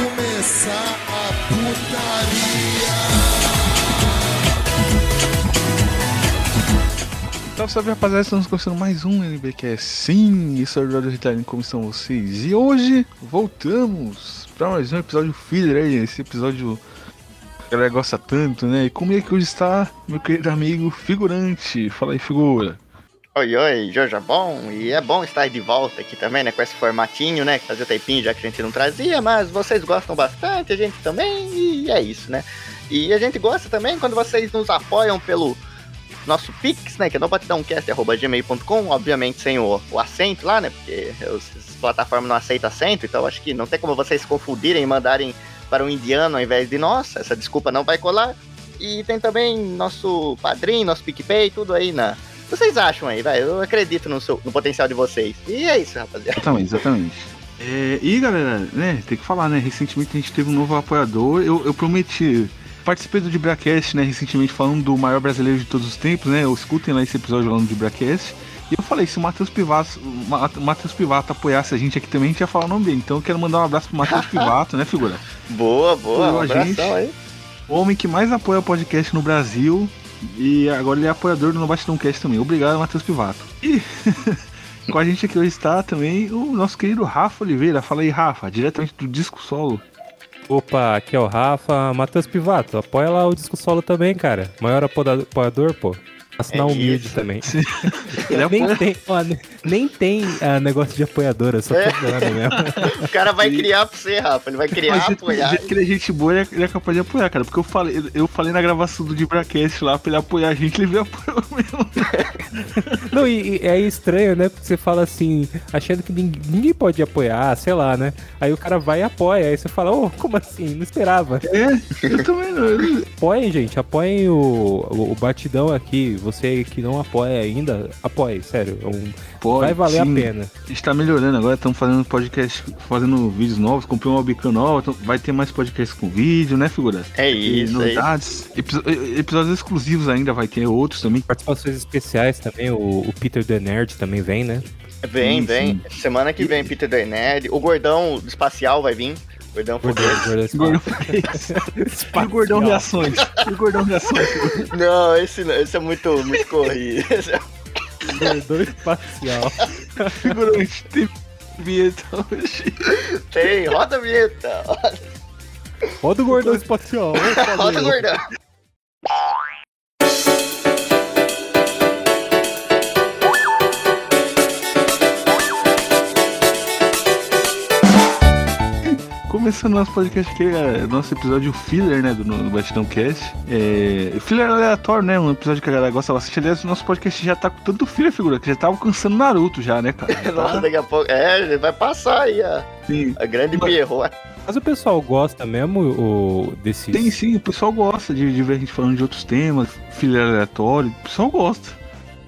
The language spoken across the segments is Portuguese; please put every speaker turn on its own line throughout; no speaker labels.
começar a putaria.
Salve, salve rapaziada, estamos começando mais um NBcast. Sim, isso é o Jordan Ritalin, como estão vocês? E hoje voltamos para mais um episódio filler aí, esse episódio que a galera gosta tanto, né? E comigo aqui hoje está meu querido amigo figurante. Fala aí, figura.
Oi, oi, Jojo bom, e é bom estar de volta aqui também, né, com esse formatinho, né, que fazia tempinho já que a gente não trazia, mas vocês gostam bastante, a gente também, e é isso, né. E a gente gosta também quando vocês nos apoiam pelo nosso Pix, né, que é nobatidãocast.gmail.com, obviamente sem o, o acento lá, né, porque as plataformas não aceitam acento, então acho que não tem como vocês confundirem e mandarem para um indiano ao invés de nós, essa desculpa não vai colar. E tem também nosso padrinho, nosso PicPay, tudo aí na... Vocês acham aí, vai? Eu acredito no, seu, no potencial de vocês. E é isso, rapaziada.
Exatamente, exatamente. É, e galera, né, tem que falar, né? Recentemente a gente teve um novo apoiador. Eu, eu prometi. Participei do Dibracast, né, recentemente falando do maior brasileiro de todos os tempos, né? Eu escutem lá esse episódio falando do Dibracast. E eu falei, se o Matheus Pivato, o Matheus Pivato apoiasse a gente aqui também, a gente ia falar o nome dele. Então eu quero mandar um abraço pro Matheus Pivato, né, figura?
Boa, boa,
Apoiou
um
a gente.
abração aí.
O homem que mais apoia o podcast no Brasil. E agora ele é apoiador do No Batidão Cast também. Obrigado, Matheus Pivato. E com a gente aqui hoje está também o nosso querido Rafa Oliveira. Fala aí, Rafa, diretamente do Disco Solo.
Opa, aqui é o Rafa. Matheus Pivato, apoia lá o disco solo também, cara. Maior apoiador, pô. Assinar
É
humilde
isso.
também.
Ele
nem
apoia-
tem, ó, ne- nem tem ah, negócio de apoiadora, só
É.
mesmo.
O cara vai criar pra você, Rafa. Ele vai criar,
Mas do
apoiar.
jeito que ele é gente boa, ele é, ele é capaz de apoiar, cara. Porque eu falei, eu falei na gravação do Dibracast lá pra ele apoiar a gente, ele veio apoiar mesmo.
Não, e, e é estranho, né? Porque você fala assim, achando que ninguém, ninguém pode apoiar, sei lá, né? Aí o cara vai e apoia. Aí você fala, ô, como assim? Não esperava.
É, eu também não.
Apoiem, gente, apoiem o, o, o batidão aqui. Você que não apoia ainda, apoie, sério. é um-
Pode,
vai valer
sim.
a pena.
A gente tá melhorando agora, estamos fazendo podcast, fazendo vídeos novos, comprei uma webcam nova, então vai ter mais podcasts com vídeo, né, figura?
É
E
isso, é isso.
novidades, episódios exclusivos ainda, vai ter outros também.
Participações especiais também, o, o Peter The Nerd também vem, né?
Vem,
Sim,
vem. Semana que vem, Peter Dernerd. O gordão espacial vai vir. Gordão
Gordão,
foguete.
gordão,
E o Gordão Reações. E o Gordão Reações.
Não, esse, não, esse é muito, muito corrido. É-
gordão espacial.
Figurante, tem vinheta hoje.
Tem, roda a vinheta.
Roda o gordão espacial.
Roda o gordão.
Começando nosso podcast aqui, é nosso episódio filler, né, do, do Batidão Cast. É, filler aleatório, né, um episódio que a galera gosta bastante. Aliás, o nosso podcast já tá com tanto filler, figura, que já tá alcançando Naruto já, né, cara? Já
Nossa,
tá,
daqui a pouco. É, vai passar aí a,
sim.
a grande Pierrot.
Mas o pessoal gosta mesmo o, desses...
Tem sim, o pessoal gosta de, de ver a gente falando de outros temas, filler aleatório, o pessoal gosta.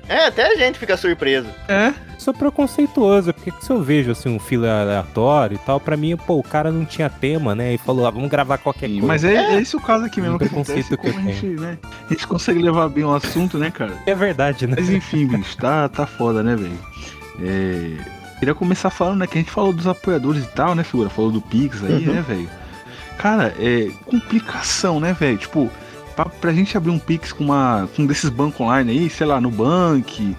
É, até a gente fica surpreso.
É,
Sou preconceituoso, porque se eu vejo assim um filler aleatório e tal, pra mim, pô, o cara não tinha tema, né? E falou, ah, vamos gravar qualquer
sim,
coisa.
mas é, é esse o caso aqui mesmo
Um
que acontece,
preconceito que
como a
eu
gente, né, a gente consegue levar bem o assunto, né, cara?
É verdade, né?
Mas enfim, bicho, tá, tá foda, né, velho? É, Queria começar falando, né, que a gente falou dos apoiadores e tal, né, figura? Falou do Pix aí,
Uhum.
né, velho? Cara, é complicação, né, velho? Tipo, pra, pra gente abrir um Pix com, uma, com um desses bancos online aí, sei lá, Nubank,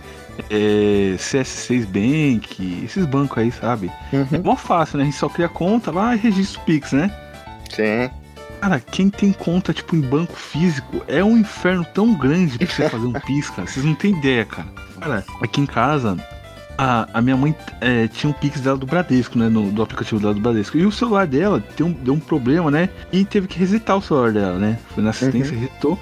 é, CS6 Bank, esses bancos aí, sabe? É mó fácil, né? A gente só cria conta lá e registra o Pix, né?
Sim.
Cara, quem tem conta, tipo, em banco físico, é um inferno tão grande pra você fazer um Pix, cara. Vocês não têm ideia, cara. Cara, aqui em casa, a, a minha mãe é, tinha um Pix dela do Bradesco, né? No, do aplicativo dela do Bradesco. E o celular dela deu um, deu um problema, né? E teve que resetar o celular dela, né? Foi na assistência, resetou.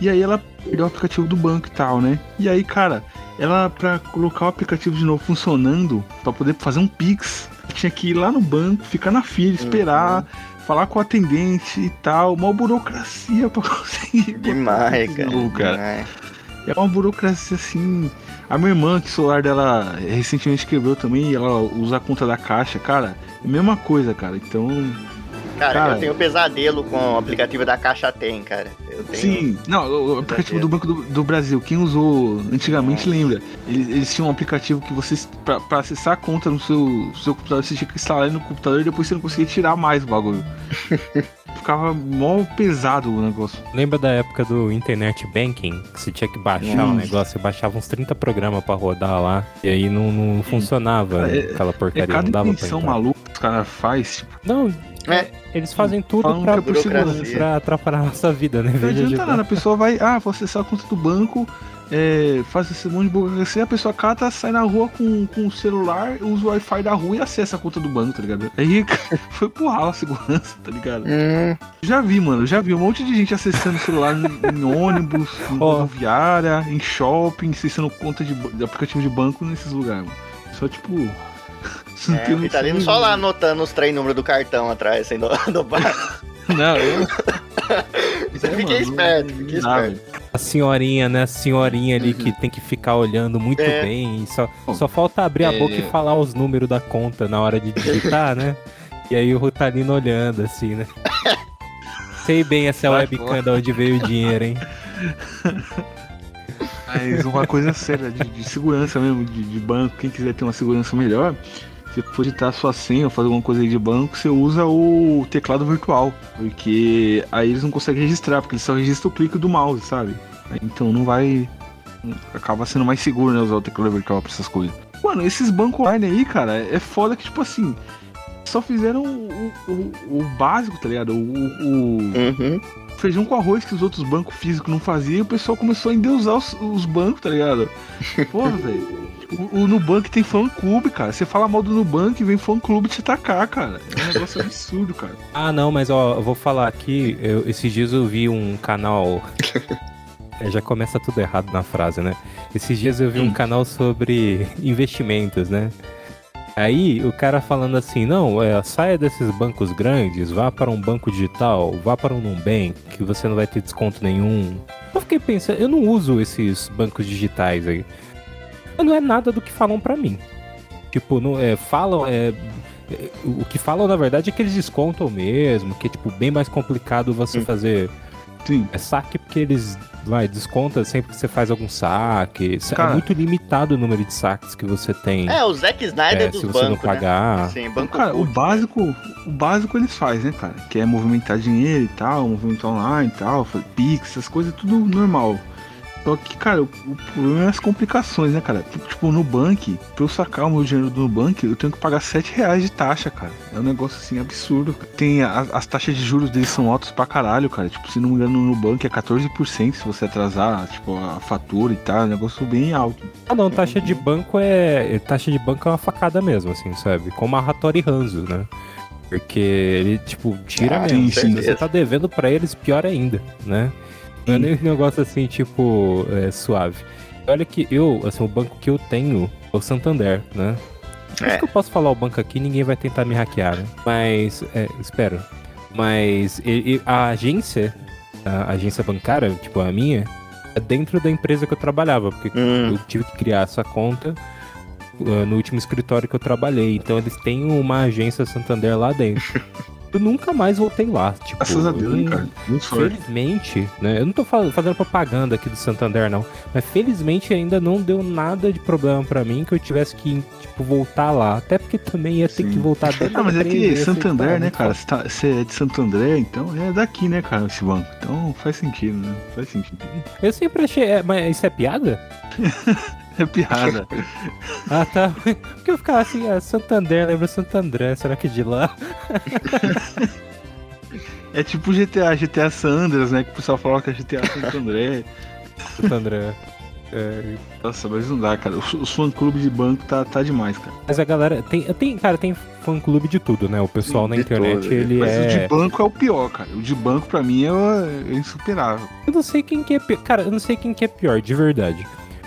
E aí ela perdeu o aplicativo do banco e tal, né? E aí, cara, ela, pra colocar o aplicativo de novo funcionando, pra poder fazer um Pix, tinha que ir lá no banco, ficar na fila, esperar, falar com o atendente e tal. Uma burocracia pra conseguir.
Demais, cara.
no cara.
demais.
É uma burocracia assim. A minha irmã, que o celular dela recentemente quebrou também, e ela usa a conta da caixa, cara, é a mesma coisa, cara. Então,
Cara,
Cara.
eu tenho pesadelo com o aplicativo da Caixa Tem, cara. Eu tenho...
Sim, não, o- aplicativo do Banco do, do Brasil, quem usou antigamente lembra. Eles, eles tinham um aplicativo que você, pra, pra acessar a conta no seu, seu computador, você tinha que instalar ele no computador e depois você não conseguia tirar mais o bagulho. Ficava mó pesado o negócio.
Lembra da época do Internet Banking? Que você tinha que baixar o negócio, você baixava uns 30 programas pra rodar lá, e aí não, não funcionava
É-
aquela
É
porcaria,
cada
não dava pra entrar.
maluca que os caras fazem, tipo,
Não,
É.
eles fazem tudo pra,
é
pra atrapalhar a nossa vida, né?
Não
Veja de-
adianta nada, a pessoa vai, ah, vou acessar a conta do banco, é, faz esse monte de burocracia, a pessoa cata, sai na rua com, com o celular, usa o Wi-Fi da rua e acessa a conta do banco, tá ligado? Aí foi pro ralo a segurança, tá ligado?
Hum,
Já vi, mano, já vi um monte de gente acessando o celular em, em ônibus, em rodoviária, em shopping, acessando conta de, de aplicativo de banco nesses lugares, mano. Só tipo.
É,
tem
o Vitalino
noção
só lá anotando os três números do cartão atrás, assim, do, do bar.
Não, eu.
Você
É,
fica esperto, fica
dá,
esperto.
A senhorinha, né? A senhorinha ali que tem que ficar olhando muito
É.
bem. Só, só falta abrir a
É.
boca e falar os números da conta na hora de digitar, né? E aí o Rutalino olhando, assim, né? Sei bem essa
Vai
webcam de onde veio o dinheiro, hein?
Mas uma coisa séria de, de segurança mesmo, de, de banco, quem quiser ter uma segurança melhor, se for digitar a sua senha ou fazer alguma coisa aí de banco, você usa o teclado virtual. Porque aí eles não conseguem registrar, porque eles só registram o clique do mouse, sabe? Então não vai. Acaba sendo mais seguro, né, usar o teclado virtual pra essas coisas. Mano, esses bancos online aí, cara, é foda que, tipo assim, só fizeram o, o, o básico, tá ligado? O, o,
Uhum.
feijão com arroz que os outros bancos físicos não faziam, e o pessoal começou a endeusar os, os bancos, tá ligado? Porra, velho. O, o Nubank tem fã clube, cara. Você fala mal do Nubank e vem fã clube te atacar, cara. É um negócio absurdo, cara.
Ah, não, mas ó, eu vou falar aqui. eu- esses dias eu vi um canal. É, já começa tudo errado na frase, né? Esses dias eu vi um canal sobre investimentos, né? Aí o cara falando assim, não, é, saia desses bancos grandes, vá para um banco digital, vá para um Nubank, que você não vai ter desconto nenhum. Eu fiquei pensando, eu não uso esses bancos digitais aí. Mas Não é nada do que falam pra mim. Tipo, não, é, falam, é, é, o que falam na verdade é que eles descontam mesmo, que é tipo bem mais complicado você
Hum.
fazer
Sim.
é saque porque eles vai desconta sempre que você faz algum saque. É
Cara.
muito limitado o número de saques que você tem.
É, o Zack Snyder
é,
dos
se você não
bancos, né?
pagar.
Sim,
Então,
banco
cara, o básico, o básico eles fazem, né, cara? Que é movimentar dinheiro e tal, movimentar online e tal, Pix, essas coisas, tudo normal. Só que, cara, o, o problema é as complicações, né, cara? Tipo, no Nubank, pra eu sacar o meu dinheiro do Nubank, eu tenho que pagar 7 reais de taxa, cara. É um negócio assim absurdo. Tem a- as taxas de juros deles são altas pra caralho, cara. Tipo, se não me engano, no Nubank é 14% se você atrasar, tipo, a fatura e tal. É um negócio bem alto.
Ah não, taxa de banco é. Taxa de banco é uma facada mesmo, assim, sabe? Como a Hattori Hanzo, né? Porque ele, tipo, tira
Ah,
mesmo.
sim, sim.
você tá devendo pra eles, pior ainda, né? Não é nem um negócio assim, tipo, é, suave. Olha que eu, assim, o banco que eu tenho é o Santander, né? Acho
É.
que eu posso falar o banco aqui ninguém vai tentar me hackear, né? Mas, é, espero. Mas a agência, a agência bancária, tipo a minha, é dentro da empresa que eu trabalhava, porque
Hum,
eu tive que criar essa conta uh, no último escritório que eu trabalhei. Então eles têm uma agência Santander lá dentro. eu nunca mais voltei lá. Tipo,
Graças a Deus,
eu
cara. Muito sorte.
Felizmente, né? Eu não tô fazendo propaganda aqui do Santander, não. Mas felizmente ainda não deu nada de problema pra mim que eu tivesse que, tipo, voltar lá. Até porque também ia ter
Sim.
que voltar dentro
Ah, mas é que Santander, né,
muito
cara? Você tá- Você é de Santo André, então é daqui, né, cara, esse banco. Então faz sentido, né? Faz sentido.
Eu sempre achei. é, mas isso é piada?
É piada.
Ah, tá. Porque eu ficava assim, ah, Santander, lembra Santander, será que é de lá?
É tipo GTA, GTA Sanders, né? Que o pessoal fala que é GTA Santo André.
Santander. É,
Nossa, mas não dá, cara. Os, os fã-clubes de banco tá, tá demais, cara.
mas a galera. Tem, tem, cara, tem fã clube de tudo, né? O pessoal na internet, ele
Mas o de
é.
banco é o pior, cara. O de banco, pra mim, é, é insuperável.
Eu não sei quem que é pior. Cara, eu não sei quem que é pior, de verdade.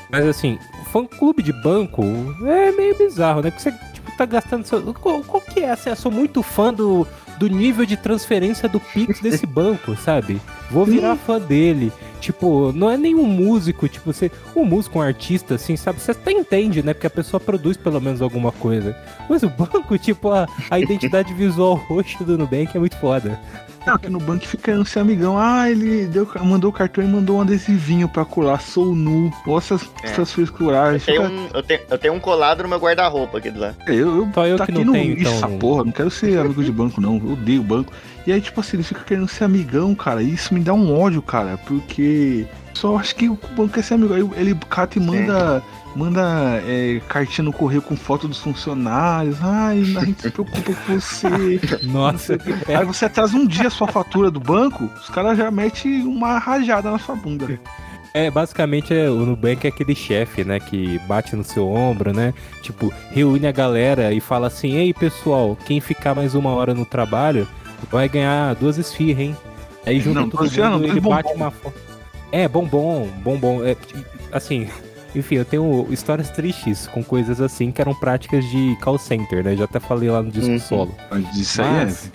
Mas assim, fã clube de banco é meio bizarro, né? Porque você, tipo, tá gastando seu. Qual, qual que é? Assim, eu sou muito fã do, do nível de transferência do Pix desse banco, sabe? Vou virar fã dele. Tipo, não é nenhum músico, tipo, você. Um músico, um artista, assim, sabe? Você até entende, né? Porque a pessoa produz pelo menos alguma coisa. Mas o banco, tipo, a, a identidade visual roxa do Nubank é muito foda.
Não, que no banco fica no seu amigão. Ah, ele deu, mandou o cartão e mandou um adesivinho pra colar. Sou nu. Olha essas,
É.
essas frescuragens.
Tem
Fica-
um, eu, tenho, eu tenho um colado no meu guarda-roupa aqui do lado.
É, Eu, eu,
Só eu que
taquei
não
no
tenho, então,
essa porra, não quero ser amigo de banco, não. Eu odeio banco. E aí, tipo assim, ele fica querendo ser amigão, cara. E isso me dá um ódio, cara. Porque só acho que o banco quer ser amigo. Aí ele cata e manda. Manda é, cartinha no correio com foto dos funcionários. Ai, a gente se preocupa com você.
Nossa,
Aí você atrasa um dia a sua fatura do banco, os caras já metem uma rajada na sua bunda.
É, basicamente é, o Nubank é aquele chefe, né, que bate no seu ombro, né? Tipo, reúne a galera e fala assim: Ei pessoal, quem ficar mais uma hora no trabalho vai ganhar duas esfirras, hein? Aí junta
Não,
todo mundo
não,
ele bate uma foto. É, bombom, bombom. É, assim, enfim, eu tenho histórias tristes com coisas assim que eram práticas de call center, né? Já até falei lá no disco
Uhum.
solo.
Mas isso aí
Mas,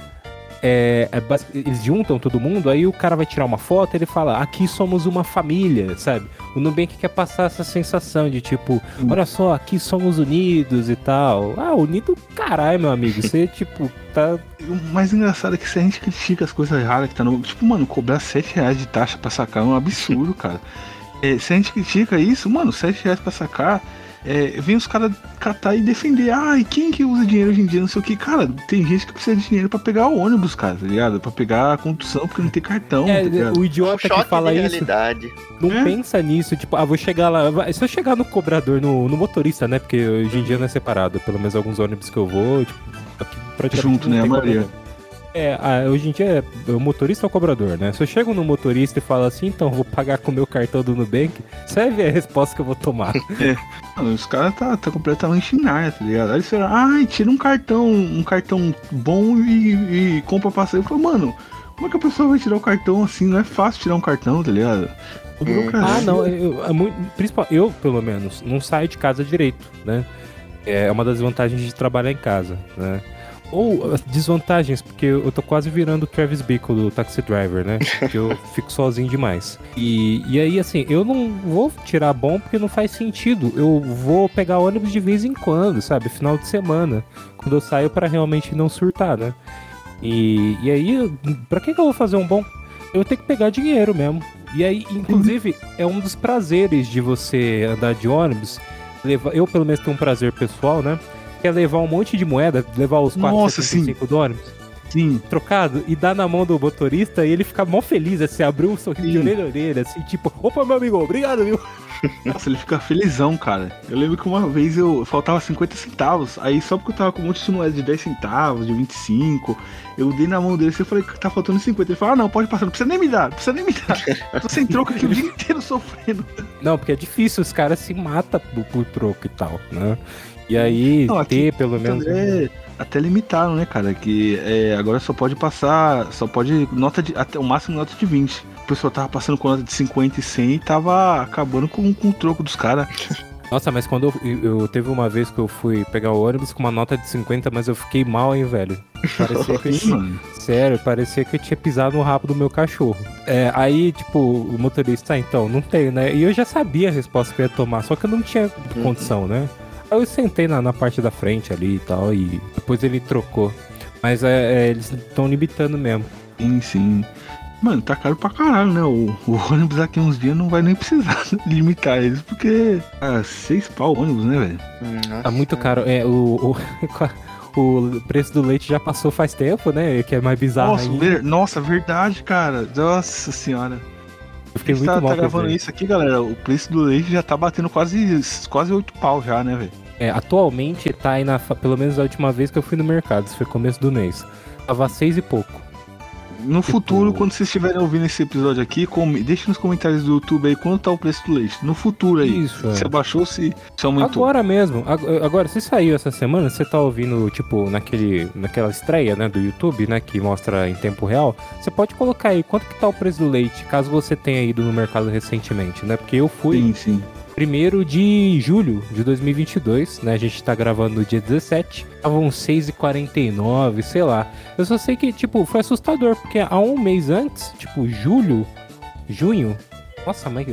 é, é eles juntam todo mundo, aí o cara vai tirar uma foto ele fala, aqui somos uma família, sabe? O Nubank quer passar essa sensação de tipo,
Hum.
olha só, aqui somos unidos e tal. Ah, unido caralho, meu amigo. Você, tipo, tá.
O mais engraçado é que se a gente critica as coisas raras que tá no. Tipo, mano, cobrar 7 reais de taxa pra sacar é um absurdo, cara. É, se a gente critica isso, mano, 7 reais pra sacar, é, vem os caras catar e defender. Ai, quem que usa dinheiro hoje em dia? Não sei o que. Cara, tem gente que precisa de dinheiro pra pegar o ônibus, cara, tá ligado? Pra pegar a condução porque não tem cartão,
É,
tá
o
Um
idiota que
choque
fala
de
isso não
É.
pensa nisso, tipo, ah, vou chegar lá. Se eu chegar no cobrador, no, no motorista, né? Porque hoje em dia não é separado. Pelo menos alguns ônibus que eu vou, tipo, aqui praticamente
Junto,
não
né, a maioria.
É, ah, hoje em dia é o motorista ou o cobrador, né? Se eu chego no motorista e falo assim, então vou pagar com o meu cartão do Nubank, você vai ver a resposta que eu vou tomar.
Mano, os caras tá, tá completamente área, tá ligado? Aí eles falam, ai, tira um cartão, um cartão bom e, e compra passeio. Eu falo, mano, como é que a pessoa vai tirar o cartão assim? Não é fácil tirar um cartão, tá ligado? Burocracia.
Ah, não, eu, é muito, principal, eu, pelo menos, não saio de casa direito, né? É uma das vantagens de trabalhar em casa, né? Ou as desvantagens, porque eu tô quase virando o Travis Bickle do Taxi Driver, né? Porque eu fico sozinho demais. E, e aí, assim, eu não vou tirar bom porque não faz sentido. Eu vou pegar ônibus de vez em quando, sabe? Final de semana. Quando eu saio pra realmente não surtar, né? E, e aí, pra que, que eu vou fazer um bom? Eu tenho que pegar dinheiro mesmo. E aí, inclusive, é um dos prazeres de você andar de ônibus. Eu, pelo menos, tenho um prazer pessoal, né? Que é levar um monte de moeda, levar os
Nossa,
4,75 do ônibus,
Sim,
trocado, e dar na mão do motorista e ele ficar mó feliz, assim, abriu um sorriso de orelha a orelha, assim, tipo, opa, meu amigo, obrigado, viu?
nossa, ele fica felizão, cara. Eu lembro que uma vez eu faltava 50 centavos, aí só porque eu tava com um monte de moeda de 10 centavos, de 25, eu dei na mão dele e falei que tá faltando 50. Ele falou, ah, não, pode passar, não precisa nem me dar, não precisa nem me dar. Eu tô sem troco aqui o dia inteiro sofrendo.
Não, porque é difícil, os caras se matam por, por troco e tal, né? E aí,
Não, aqui-
ter pelo menos.
Até, até limitaram, né, cara? Que é, agora só pode passar, só pode nota de, até o máximo nota de 20. O pessoal tava passando com nota de 50 e 100 e tava acabando com, com o troco dos caras.
Nossa, mas quando eu, eu, eu- teve uma vez que eu fui pegar o ônibus com uma nota de 50, mas eu fiquei mal, hein, velho. Parecia que eu sério, parecia que eu tinha pisado no rabo do meu cachorro. É, aí, tipo, o motorista, ah, então, não tem, né? E eu já sabia a resposta que eu ia tomar, só que eu não tinha condição, né? Aí eu sentei na, na parte da frente ali e tal, e depois ele trocou. Mas é, é, eles estão limitando mesmo.
Sim, sim. Mano, tá caro pra caralho, né? O, o ônibus daqui uns dias não vai nem precisar limitar eles, porque. Ah, seis pau o ônibus, né, velho?
Tá muito caro. É, o, o, o preço do leite já passou faz tempo, né? Que é mais bizarro
Nossa, ver- nossa, verdade, cara. Nossa senhora.
Eu fiquei
A gente
muito
tá,
mal
tá gravando
isso.
isso aqui, galera. O preço do leite já tá batendo quase, quase 8 pau já, né, velho?
É, atualmente tá aí na. Pelo menos a última vez que eu fui no mercado, isso foi começo do mês. Tava seis e pouco.
No
Tipo-
futuro, quando vocês estiverem ouvindo esse episódio aqui, com... deixe nos comentários do YouTube aí quanto tá o preço do leite. No futuro aí.
Isso, é.
Se abaixou, se, se aumentou.
Agora mesmo. ag- Agora, se saiu essa semana, você tá ouvindo, tipo, naquele, naquela estreia, né, do YouTube, né, que mostra em tempo real, você pode colocar aí quanto que tá o preço do leite, caso você tenha ido no mercado recentemente, né? Porque eu fui
Sim, sim.
Primeiro de julho de 2022, né? A gente tá gravando no dia 17. Estavam 6,49, sei lá. Eu só sei que, tipo, foi assustador, porque há um mês antes, tipo, julho, junho, Nossa, mas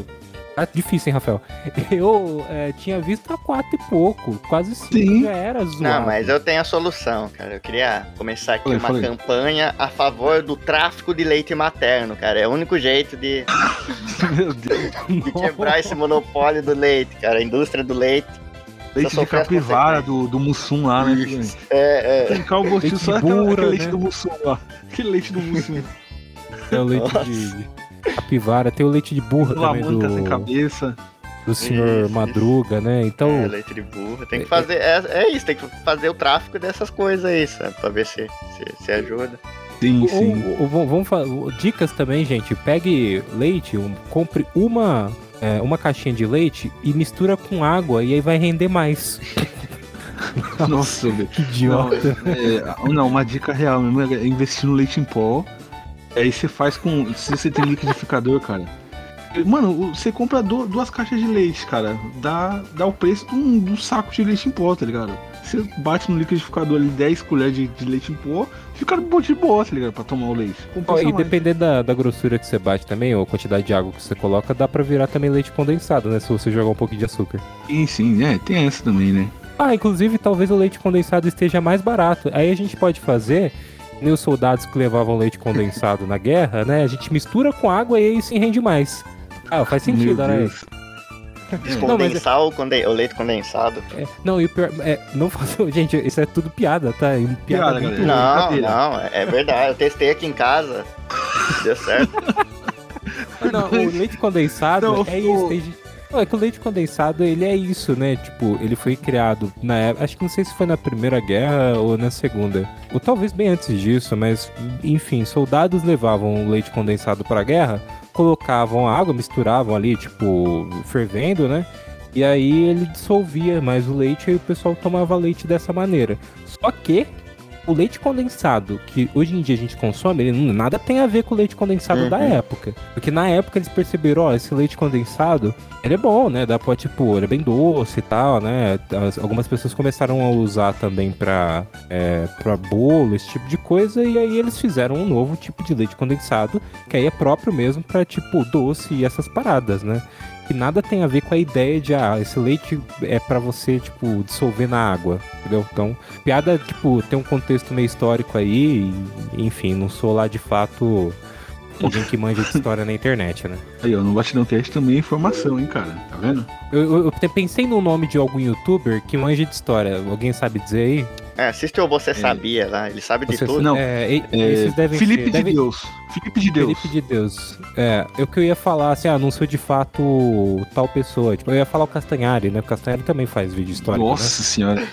tá difícil, hein, Rafael? Eu é, tinha visto a quatro e pouco, quase cinco,
Sim.
já era zoado.
Não, mas eu tenho a solução, cara. Eu queria começar aqui
Falei,
uma
falei.
campanha a favor do tráfico de leite materno, cara. É o único jeito de,
Meu Deus.
de quebrar esse monopólio do leite, cara. A indústria do leite.
Leite de capivara do, do Mussum lá, né?
Isso. É, é.
Trancar o gostinho
Leite
só
burra,
aquele leite
né?
do Mussum lá. Aquele leite do Mussum.
É o leite
Nossa.
de capivara, tem o leite de burra também
Lamanca sem
do,
cabeça.
do senhor
Isso,
Madruga, né? Então,
É, leite de burro. Tem que fazer. É, é isso, tem que fazer o tráfico dessas coisas aí, sabe? Pra ver se, se, se ajuda.
Sim, sim.
ou- ou vamos fa- dicas também, gente. Pegue leite, um- compre uma, é, uma caixinha de leite e mistura com água e aí vai render mais.
Nossa.
Que
Não,
idiota.
é, não, uma dica real mesmo é investir no leite em pó. Aí você faz com. Se você tem liquidificador, cara. Mano, você compra du- duas caixas de leite, cara. Dá, dá o preço de um, de um saco de leite em pó, tá ligado? Você bate no liquidificador ali 10 colheres de, de leite em pó, fica de boa, tá ligado? Pra tomar o leite. Compensa
e dependendo da, da grossura que você bate também, ou a quantidade de água que você coloca, dá pra virar também leite condensado, né? Se você jogar um pouquinho de açúcar.
Sim, sim, é, tem essa também, né?
Ah, inclusive talvez o leite condensado esteja mais barato. Aí a gente pode fazer, nem os soldados que levavam leite condensado na guerra, né? A gente mistura com água e aí se rende mais. Ah, faz sentido, né?
Descondensar o, conde- o leite condensado.
É, não, e o pior. É, não faça. Gente, isso é tudo piada, tá? E
Piada,
muito
galera.
Não, não, é verdade. Eu testei aqui em casa. Deu certo.
Não, o leite condensado
Não,
é
o-
isso. É que o leite condensado, ele é isso, né? Tipo, ele foi criado na época. Acho que não sei se foi na Primeira Guerra ou na Segunda. Ou talvez bem antes disso, mas enfim, soldados levavam o leite condensado pra guerra, colocavam água, misturavam ali, tipo, fervendo, né? E aí ele dissolvia mais o leite e o pessoal tomava leite dessa maneira. Só que o leite condensado que hoje em dia a gente consome, ele não- nada tem a ver com o leite condensado da
Uhum.
época. Porque na época eles perceberam, ó, esse leite condensado, ele é bom, né? Dá pra, tipo, ele é bem doce e tal, né? As- algumas pessoas começaram a usar também pra, é, pra bolo, esse tipo de coisa, e aí eles fizeram um novo tipo de leite condensado, que aí é próprio mesmo pra, tipo, doce e essas paradas, né? Que nada tem a ver com a ideia de, ah, esse leite é pra você, tipo, dissolver na água, entendeu? Então, piada, tipo, tem um contexto meio histórico aí, e, enfim, não sou lá de fato alguém que manja de história na internet, né?
Aí, ó, no Batidão Cast também é informação, hein, cara. Tá vendo?
Eu, eu- eu pensei no nome de algum youtuber que manja de história. Alguém sabe dizer aí?
É, assiste o Você Sabia lá, ele sabe de
Você-
tudo.
Não,
É,
É,
esses devem
Felipe
ser,
de
devem-
Deus. Felipe de Deus.
Felipe de Deus. É, eu que eu ia falar assim, ah, não sou de fato tal pessoa. Tipo, eu ia falar o Castanhari, né? O Castanhari também faz vídeo histórico,
Nossa senhora.
né?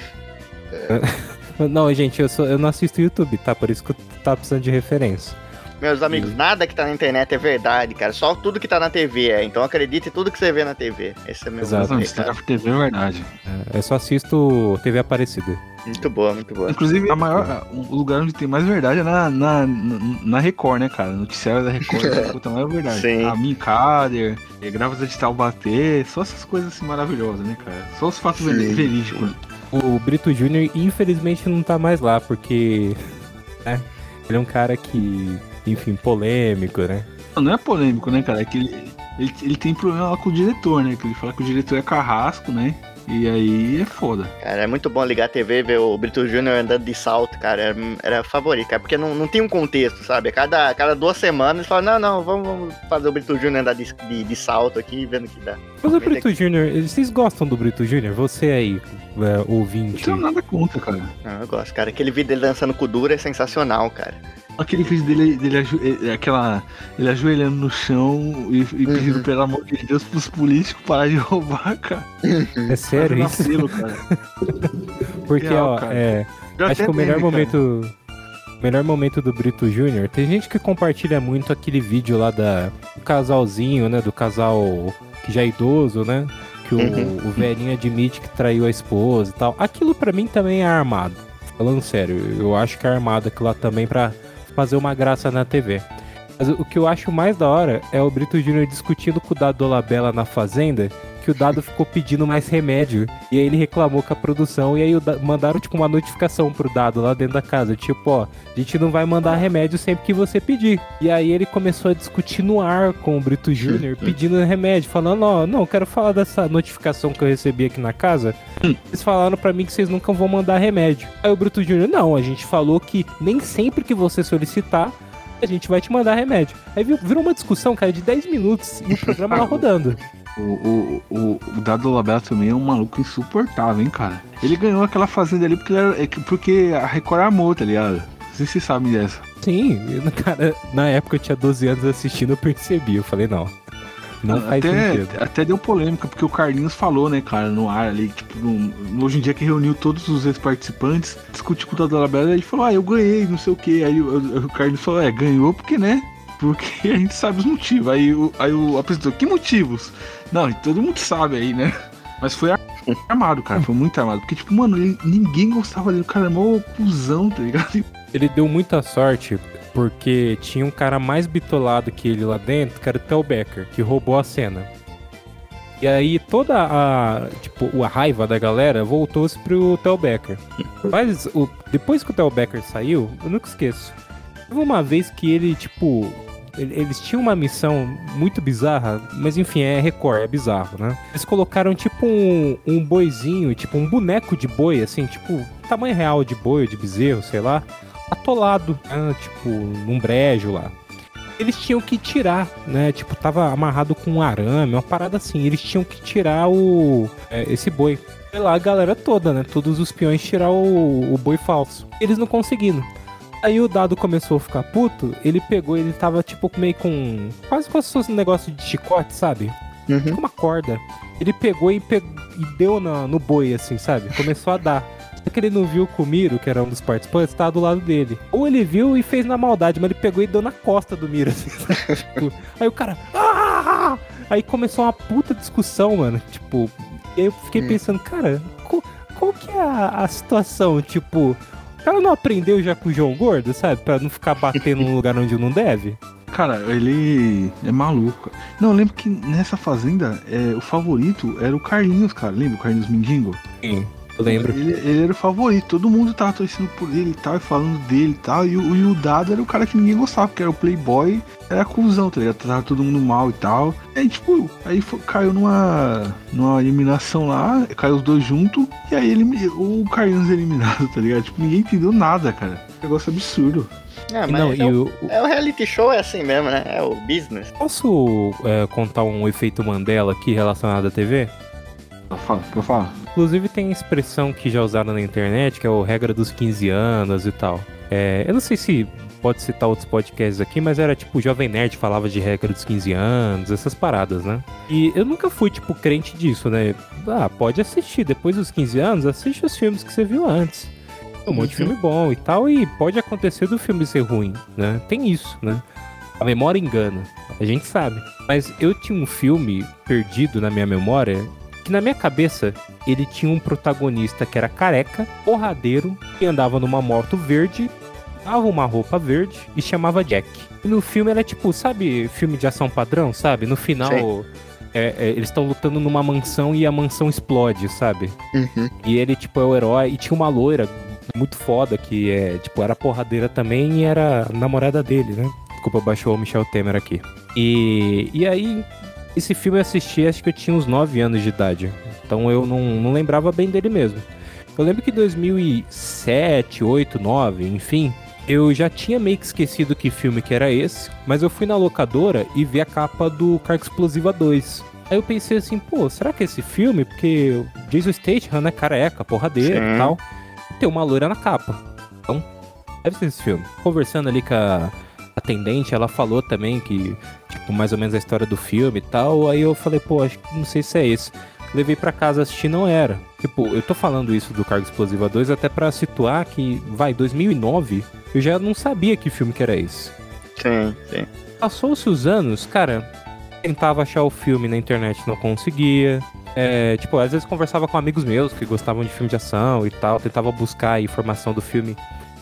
Não, gente, eu, sou, eu não assisto YouTube, tá? Por isso que eu tava precisando de referência.
Meus amigos, nada que tá na internet é verdade, cara. Só tudo que tá na TV é. Então acredite em tudo que você vê na TV. Esse é meu
Exato.
Não,
recado.
TV é verdade.
É, eu só assisto TV Aparecida.
Muito boa, muito boa.
Inclusive, a maior, o lugar onde tem mais verdade é na, na, na, Record, né, cara? Noticiário da Record é puta mais verdade.
Sim.
A Minkader, é, Grávida de Taubaté, só essas coisas assim maravilhosas, né, cara? Só os fatos verídicos.
O Brito Júnior, infelizmente, não tá mais lá, porque. né, ele é um cara que. Enfim, polêmico, né?
Não, não é polêmico, né, cara? É que ele, ele, ele tem problema lá com o diretor, né? Que ele fala que o diretor é carrasco, né? E aí é foda.
Cara, é muito bom ligar a TV e ver o Brito Júnior andando de salto, cara. Era, era favorito, cara. Porque não, não tinha um contexto, sabe? A cada, cada duas semanas eles falam, não, não, vamos, vamos fazer o Brito Júnior andar de, de, de salto aqui, vendo o que dá.
Mas o Brito Júnior, vocês gostam do Brito Júnior? Você aí, é,
Não
ouvinte.
tenho nada contra, cara.
Não, eu gosto, cara. Aquele vídeo dele dançando com o Dura é sensacional, cara.
Aquele vídeo dele, dele é- é aquela, ele ajoelhando no chão e, e pedindo pelo amor de Deus pros políticos parar de roubar, cara.
É sério
Fazendo
isso?
apelo, cara.
Porque,
Real,
ó,
cara.
é.
Já
Acho que o melhor
cara.
momento. O melhor momento do Brito Júnior. Tem gente que compartilha muito aquele vídeo lá da, do casalzinho, né? Do casal que já é idoso, né? Que o,
Uhum.
o velhinho admite que traiu a esposa e tal. Aquilo pra mim também é armado. Falando sério, eu acho que é armado aquilo lá também pra fazer uma graça na TV. Mas o que eu acho mais da hora é o Brito Júnior discutindo com o Dado Dolabella na Fazenda, que o Dado ficou pedindo mais remédio. E aí ele reclamou com a produção. E aí mandaram, tipo, uma notificação pro Dado lá dentro da casa. Tipo, ó, a gente não vai mandar remédio sempre que você pedir. E aí ele começou a discutir no ar com o Brito Júnior, pedindo remédio. Falando, ó, não, quero falar dessa notificação que eu recebi aqui na casa. Eles falaram pra mim que vocês nunca vão mandar remédio. Aí o Bruto Júnior, não, a gente falou que nem sempre que você solicitar, a gente vai te mandar remédio. Aí vi- virou uma discussão, cara, de 10 minutos e o programa lá rodando.
O, o, o, o Dado Labella também é um maluco insuportável, hein, cara. Ele ganhou aquela fazenda ali porque, era- é que- porque a Record amou, tá ligado? Não sei se vocês sabem dessa.
Sim, cara, na época eu tinha 12 anos assistindo, eu percebi. Eu falei, não.
Até, até deu polêmica, porque o Carlinhos falou, né, cara, no ar ali, tipo, no- hoje em dia que reuniu todos os ex-participantes, discutiu com o Dado Labella e falou, ah, eu ganhei, não sei o que. Aí o, o Carlinhos falou, é, ganhou porque, né? Porque a gente sabe os motivos. Aí o, aí o apresentador, que motivos? Não, todo mundo sabe aí, né? Mas foi ar- armado, cara, foi muito armado. Porque, tipo, mano, ele- ninguém gostava dele, o cara é mó cuzão, tá ligado?
Ele deu muita sorte porque tinha um cara mais bitolado que ele lá dentro, que era o Tel Becker, que roubou a cena. E aí toda a, tipo, a raiva da galera voltou-se pro Tel Becker. Mas o, depois que o Tel Becker saiu, eu nunca esqueço. Teve uma vez que ele, tipo, eles tinham uma missão muito bizarra, mas enfim, é Record, é bizarro, né? Eles colocaram tipo um, um boizinho, tipo um boneco de boi, assim, tipo, tamanho real de boi de bezerro, sei lá, atolado, né? tipo, num brejo lá. Eles tinham que tirar, né? Tipo, tava amarrado com um arame, uma parada assim. Eles tinham que tirar o é, esse boi. Sei lá, a galera toda, né? Todos os peões tirar o, o boi falso. Eles não conseguindo. Aí o dado começou a ficar puto, ele pegou, ele tava tipo meio com. Quase como se fosse um negócio de chicote, sabe?
Uhum.
Tipo uma corda. Ele pegou e, pe- e deu na- no boi, assim, sabe? Começou a dar. Só que ele não viu o Miro, que era um dos participantes, tava do lado dele. Ou ele viu e fez na maldade, mas ele pegou e deu na costa do Miro, assim, sabe? Tipo, aí o cara. "Ah!" Aí começou uma puta discussão, mano. Tipo, e eu fiquei
Hum.
pensando, cara, qual, qual que é a, a situação? Tipo, o cara não aprendeu já com o João Gordo, sabe? Pra não ficar batendo num lugar onde não deve?
Cara, ele é maluco. Não, eu lembro que nessa fazenda, é, o favorito era o Carlinhos, cara. Lembra o Carlinhos Mendigo?
Sim, eu lembro.
Ele, ele era o favorito, todo mundo tava torcendo por ele e tal, e falando dele e tal. E, o- e o Dado era o cara que ninguém gostava, porque era o Playboy, era cuzão, tá ligado? Tava todo mundo mal e tal. E aí, tipo, aí fo- caiu numa, numa eliminação lá, caiu os dois juntos, e aí ele, o Carlinhos eliminado, tá ligado? Tipo, ninguém entendeu nada, cara. Negócio absurdo.
Ah, mas
não,
é,
e
o,
o, o-
é o reality show, é assim mesmo, né? É o business.
Posso é, contar um efeito Mandela aqui relacionado à TV?
Fala, pra falar.
Inclusive tem expressão que já usaram na internet, que é o regra dos 15 anos e tal. É, eu não sei se pode citar outros podcasts aqui, mas era tipo, o Jovem Nerd falava de regra dos 15 anos, essas paradas, né? E eu nunca fui, tipo, crente disso, né? Ah, pode assistir, depois dos 15 anos, assiste os filmes que você viu antes. Um monte de
Uhum.
filme bom e tal, e pode acontecer do filme ser ruim, né? Tem isso, né? A memória engana, a gente sabe. Mas eu tinha um filme perdido na minha memória que na minha cabeça ele tinha um protagonista que era careca, porradeiro, que andava numa moto verde, dava uma roupa verde e chamava Jack. E no filme era tipo, sabe, filme de ação padrão, sabe? No final é, é, eles estão lutando numa mansão e a mansão explode, sabe?
Uhum.
E ele, tipo, é o herói. E tinha uma loira muito foda que é, tipo, era porradeira também e era namorada dele, né? Desculpa, baixou o Michel Temer aqui. E, e aí, esse filme eu assisti, acho que eu tinha uns 9 anos de idade. Então eu não, não lembrava bem dele mesmo. Eu lembro que em 2007, 8, 9, enfim, eu já tinha meio que esquecido que filme que era esse, mas eu fui na locadora e vi a capa do Carga Explosiva 2. Aí eu pensei assim, pô, será que é esse filme? Porque o Jason Statham, né, careca, porradeiro
Sim.
e tal, tem uma loira na capa. Então, deve ser esse filme. Conversando ali com a atendente, ela falou também que, tipo, mais ou menos a história do filme e tal. Aí eu falei, pô, acho que não sei se é esse. Levei pra casa assistir, não era. Tipo, eu tô falando isso do Carga Explosiva 2 até pra situar que, vai, 2009, eu já não sabia que filme que era esse.
Sim, sim.
Passou-se os anos, cara, tentava achar o filme na internet, não conseguia. É, tipo, às vezes conversava com amigos meus que gostavam de filme de ação e tal, tentava buscar a informação do filme.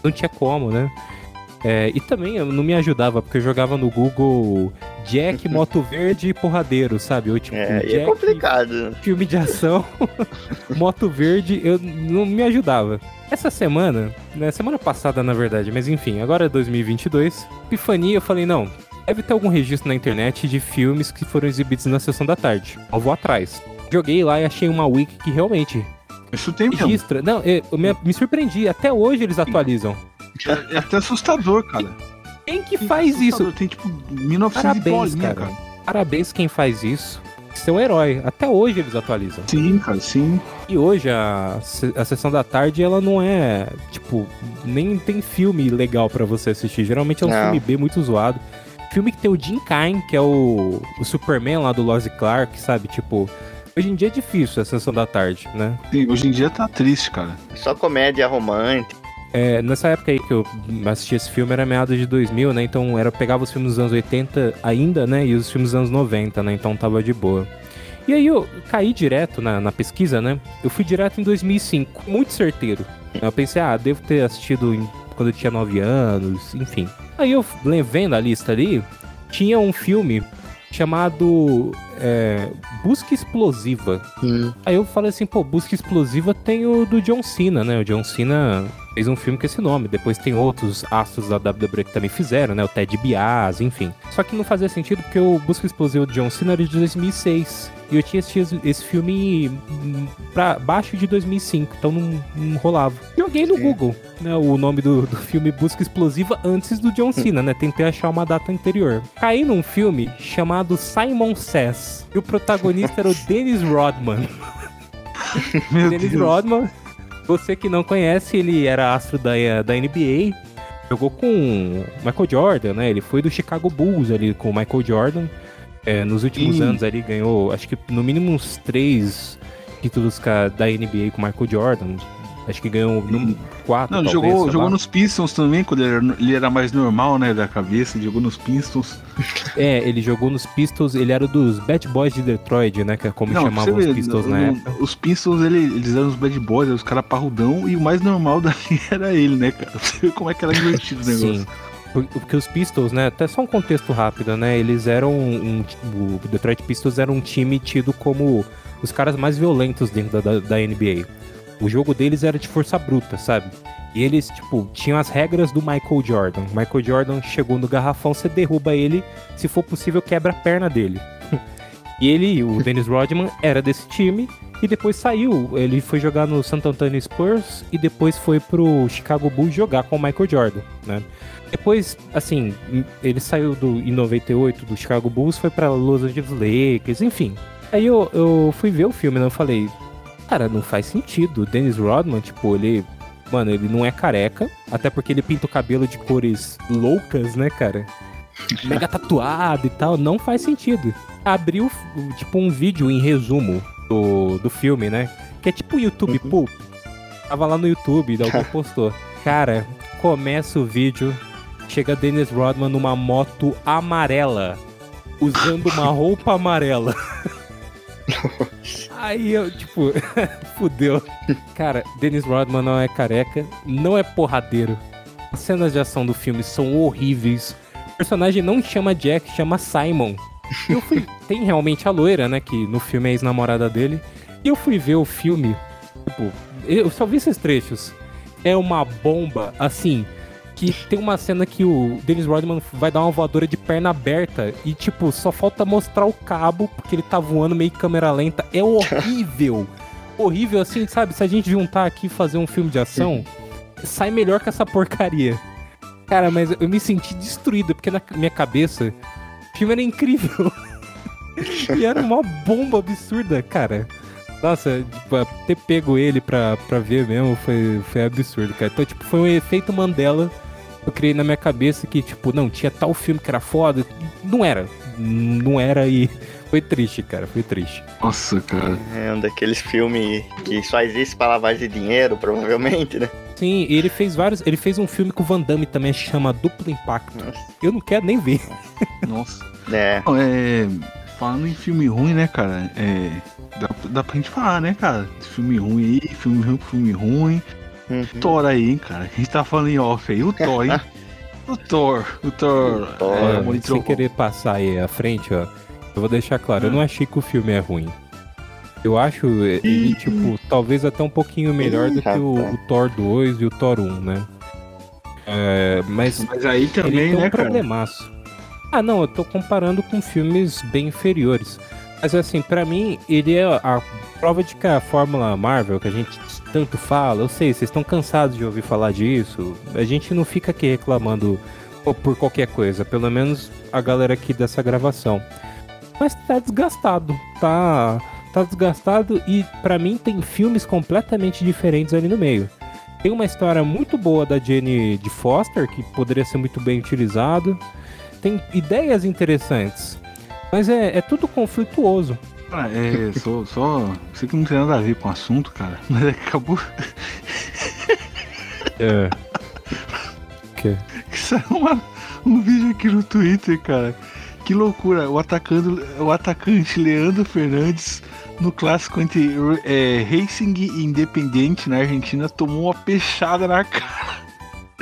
Não tinha como, né? É, e também eu não me ajudava, porque eu jogava no Google Jack, Moto Verde e Porradeiro, sabe? Ou tipo,
É, e
Jack,
é complicado.
filme de ação, Moto Verde, eu não me ajudava. Essa semana, né, semana passada na verdade, mas enfim, agora é 2022, Epifania, eu falei, não, deve ter algum registro na internet de filmes que foram exibidos na sessão da tarde. Eu vou atrás. Joguei lá e achei uma wiki que realmente
Isso tem mesmo.
registra. Não, eu, eu me, me surpreendi, até hoje eles atualizam.
É, é até assustador, cara.
Quem que faz isso?
Assustador. Tem tipo 1900
Parabéns,
bolinha,
cara. Parabéns quem faz isso. É um herói. Até hoje eles atualizam.
Sim, cara, sim.
E hoje a, a sessão da tarde, ela não é, tipo, nem tem filme legal pra você assistir. Geralmente é um
Não.
filme B muito zoado. Filme que tem o Jim Kine, que é o, o Superman lá do Lois Clark, sabe? Tipo, hoje em dia é difícil a sessão da tarde, né?
Sim, Hoje em dia tá triste, cara.
Só comédia romântica.
É, nessa época aí que eu assisti esse filme era meados de 2000, né? Então era eu pegava os filmes dos anos 80 ainda, né? E os filmes dos anos 90, né? Então tava de boa. E aí eu caí direto na, na pesquisa, né? Eu fui direto em 2005, muito certeiro. Eu pensei, ah, devo ter assistido em- quando eu tinha 9 anos, enfim. Aí eu vendo a lista ali, tinha um filme chamado é, Busca Explosiva. Aí eu falei assim, pô, Busca Explosiva tem o do John Cena, né? O John Cena fez um filme com esse nome. Depois tem outros astros da WWE que também fizeram, né? O Ted Bias, enfim. Só que não fazia sentido porque o Busca Explosiva do John Cena era de 2006. E eu tinha assistido esse filme hum, pra baixo de 2005, então não, não rolava. Joguei no. Google, né? O nome do, do filme Busca Explosiva antes do John Cena, né? Tentei achar uma data anterior. Caí num filme chamado Simon Says. E o protagonista era o Dennis Rodman.
Meu
Dennis
Deus.
Rodman, você que não conhece, ele era astro da, da NBA. Jogou com Michael Jordan, né? Ele foi do Chicago Bulls ali com o Michael Jordan. É, nos últimos
Sim.
anos ali ganhou, acho que no mínimo uns três títulos da NBA com o Michael Jordan. Acho que ganhou no, quatro,
Não, ele
talvez,
jogou, jogou
lá.
nos Pistons também, quando ele era, ele era mais normal, né, da cabeça. Jogou nos Pistons.
É, ele jogou nos Pistols, ele era dos Bad Boys de Detroit, né? Que é como
Não,
chamavam os
ver,
Pistols
no-
na época.
Os Pistons, ele- eles eram os bad boys, eram os caras parrudão, e o mais normal dali era ele, né, cara? Você vê como é que era divertido o negócio.
Sim. Por- Porque os Pistols, né? Até só um contexto rápido, né? Eles eram um. O Detroit Pistons era um time tido como os caras mais violentos dentro da, da, da NBA. O jogo deles era de força bruta, sabe? E eles, tipo, tinham as regras do Michael Jordan. Michael Jordan chegou no garrafão, você derruba ele, se for possível, quebra a perna dele. e ele, o Dennis Rodman, era desse time e depois saiu. Ele foi jogar no Santo Spurs e depois foi pro Chicago Bulls jogar com o Michael Jordan, né? Depois, assim, ele saiu do, em 98 do Chicago Bulls, foi pra Los Angeles Lakers, enfim. Aí eu, eu fui ver o filme, né? Eu falei, cara, não faz sentido. O Dennis Rodman, tipo, ele. Mano, ele não é careca, até porque ele pinta o cabelo de cores loucas, né, cara? Mega tatuado e tal, não faz sentido. Abriu, tipo, um vídeo em resumo do, do filme, né? Que é tipo o YouTube
Uhum.
Pulp. Tava lá no YouTube, alguém postou. Cara, começa o vídeo, chega Dennis Rodman numa moto amarela, usando uma roupa amarela. Aí eu, tipo, fudeu. Cara, Dennis Rodman não é careca, não é porradeiro. As cenas de ação do filme são horríveis. O personagem não chama Jack, chama Simon. E Eu fui. Tem realmente a loira, né? Que no filme é ex-namorada dele. E eu fui ver o filme. Tipo, eu só vi esses trechos. É uma bomba, assim. Que tem uma cena que o Dennis Rodman vai dar uma voadora de perna aberta e, tipo, só falta mostrar o cabo, porque ele tá voando meio câmera lenta. É horrível. horrível, assim, sabe? Se a gente juntar aqui e fazer um filme de ação, sai melhor que essa porcaria. Cara, mas eu me senti destruído, porque na minha cabeça o filme era incrível. e era uma bomba absurda, cara. Nossa, tipo, ter pego ele pra, pra ver mesmo foi, foi absurdo, cara. Então, tipo, foi um efeito Mandela eu criei na minha cabeça que, tipo, não, tinha tal filme que era foda. Não era. Não era e foi triste, cara. Foi triste.
Nossa, cara.
É um daqueles filmes que só existe pra lavagem de dinheiro, provavelmente, né?
Sim, e ele fez vários. Ele fez um filme com o Van Damme também, chama Duplo Impacto.
Nossa.
Eu não quero nem ver.
Nossa.
É.
É. Falando em filme ruim, né, cara? É. Dá, dá pra gente falar, né, cara? Filme ruim aí, filme ruim, filme ruim.
Uhum.
Thor aí, hein, cara. A gente tá falando em off aí, o Thor, hein? O Thor. O Thor.
Thor.
é,
É, sem querer passar aí à frente, ó. Eu vou deixar claro, eu não achei que o filme é ruim. Eu acho ele,
Ih.
tipo, talvez até um pouquinho melhor do que o, o Thor 2 e o Thor 1, né? É, mas
Mas aí
ele
também,
tem um
né, cara?
problemaço. Ah, não, eu tô comparando com filmes bem inferiores. Mas assim, pra mim, ele é a prova de que a Fórmula Marvel, que a gente tanto fala, eu sei, vocês estão cansados de ouvir falar disso. A gente não fica aqui reclamando por qualquer coisa, pelo menos a galera aqui dessa gravação. Mas tá desgastado, tá, tá desgastado e pra mim tem filmes completamente diferentes ali no meio. Tem uma história muito boa da Jenny de Foster, que poderia ser muito bem utilizado. Tem ideias interessantes. Mas é, é tudo conflituoso.
Cara, é, só, só. Sei que não tem nada a ver com o assunto, cara. Mas acabou
É. Que?
que saiu uma- um vídeo aqui no Twitter, cara. Que loucura. O, atacando, o atacante Leandro Fernandes, no clássico entre é, Racing e Independente na Argentina, tomou uma peixada na cara.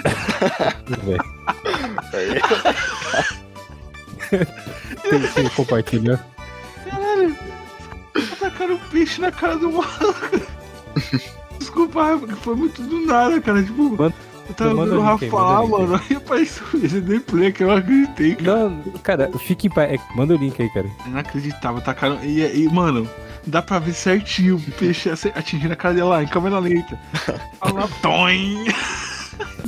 Tem, tem compartilha.
Atacaram um peixe na cara do maluco. Desculpa, foi muito do nada, cara. Tipo,
Manda-
eu tava vendo o Rafa
aí,
falar,
aí.
mano. Aí apareceu esse gameplay que eu não acreditei, cara.
Não, cara, fique em paz. É, Manda o link aí, cara.
Eu não acreditava, tacaram. E, e, mano, dá pra ver certinho o peixe atingindo a cara dela lá, em câmera lenta. Fala, toim!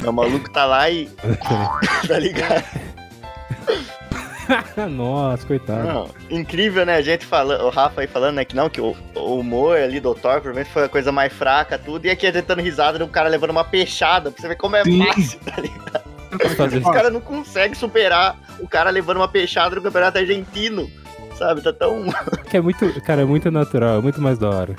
O maluco tá lá e. tá ligado?
Nossa, coitado.
Não, incrível, né? A gente falando, o Rafa aí falando, né, que não, que o, o humor ali do Thor provavelmente foi a coisa mais fraca, tudo, e aqui a gente dando risada de um cara levando uma peixada, pra você ver como é
Sim.
fácil, tá ligado? Os caras não conseguem superar o cara levando uma peixada no campeonato argentino, sabe? Tá tão.
É muito, cara, é muito natural, é muito mais da hora.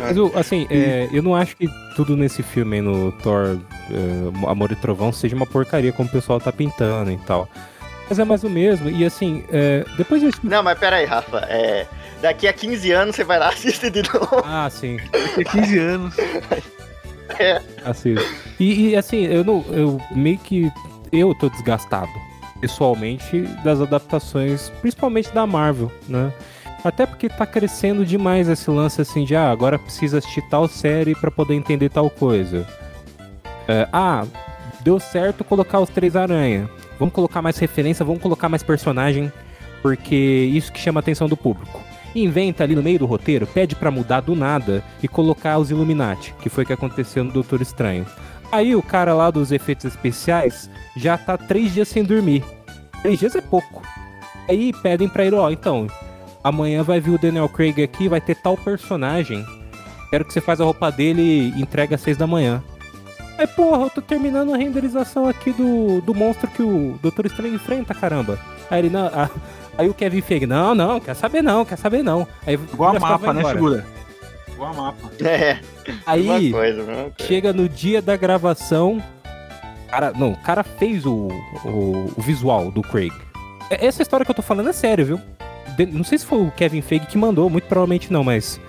Mas, o- assim, é, eu não acho que tudo nesse filme aí no Thor é, Amor e Trovão seja uma porcaria como o pessoal tá pintando e tal. Mas é mais o mesmo, e assim, é, depois eu explico.
Não, mas pera aí, Rafa. É, daqui a 15 anos você vai lá assistir de novo.
Ah, sim,
Tem 15 anos.
assim. E, e, assim, eu não. Eu meio que. Eu tô desgastado, pessoalmente, das adaptações, principalmente da Marvel, né? Até porque tá crescendo demais esse lance assim de ah, agora precisa assistir tal série pra poder entender tal coisa. É, ah, deu certo colocar os três aranha. Vamos colocar mais referência, vamos colocar mais personagem, porque isso que chama a atenção do público. Inventa ali no meio do roteiro, pede pra mudar do nada e colocar os Illuminati, que foi o que aconteceu no Doutor Estranho. Aí o cara lá dos efeitos especiais já tá três dias sem dormir. Três dias é pouco. Aí pedem pra ele, ó, então, amanhã vai vir o Daniel Craig aqui, vai ter tal personagem. Quero que você faça a roupa dele e entregue às seis da manhã. Aí, porra, eu tô terminando a renderização aqui do, do monstro que o Doutor Estranho enfrenta, caramba. Aí ele, não, ah, aí o Kevin Feige, não, não, quer saber não, quer saber não. Aí
Igual a mapa, né, figura? Igual a mapa.
É,
Aí,
coisa.
Chega no dia da gravação. Cara, não, o cara fez o, o, o visual do Craig. É- Essa história que eu tô falando é sério, viu? De- não sei se foi o Kevin Feige que mandou, muito provavelmente não, mas.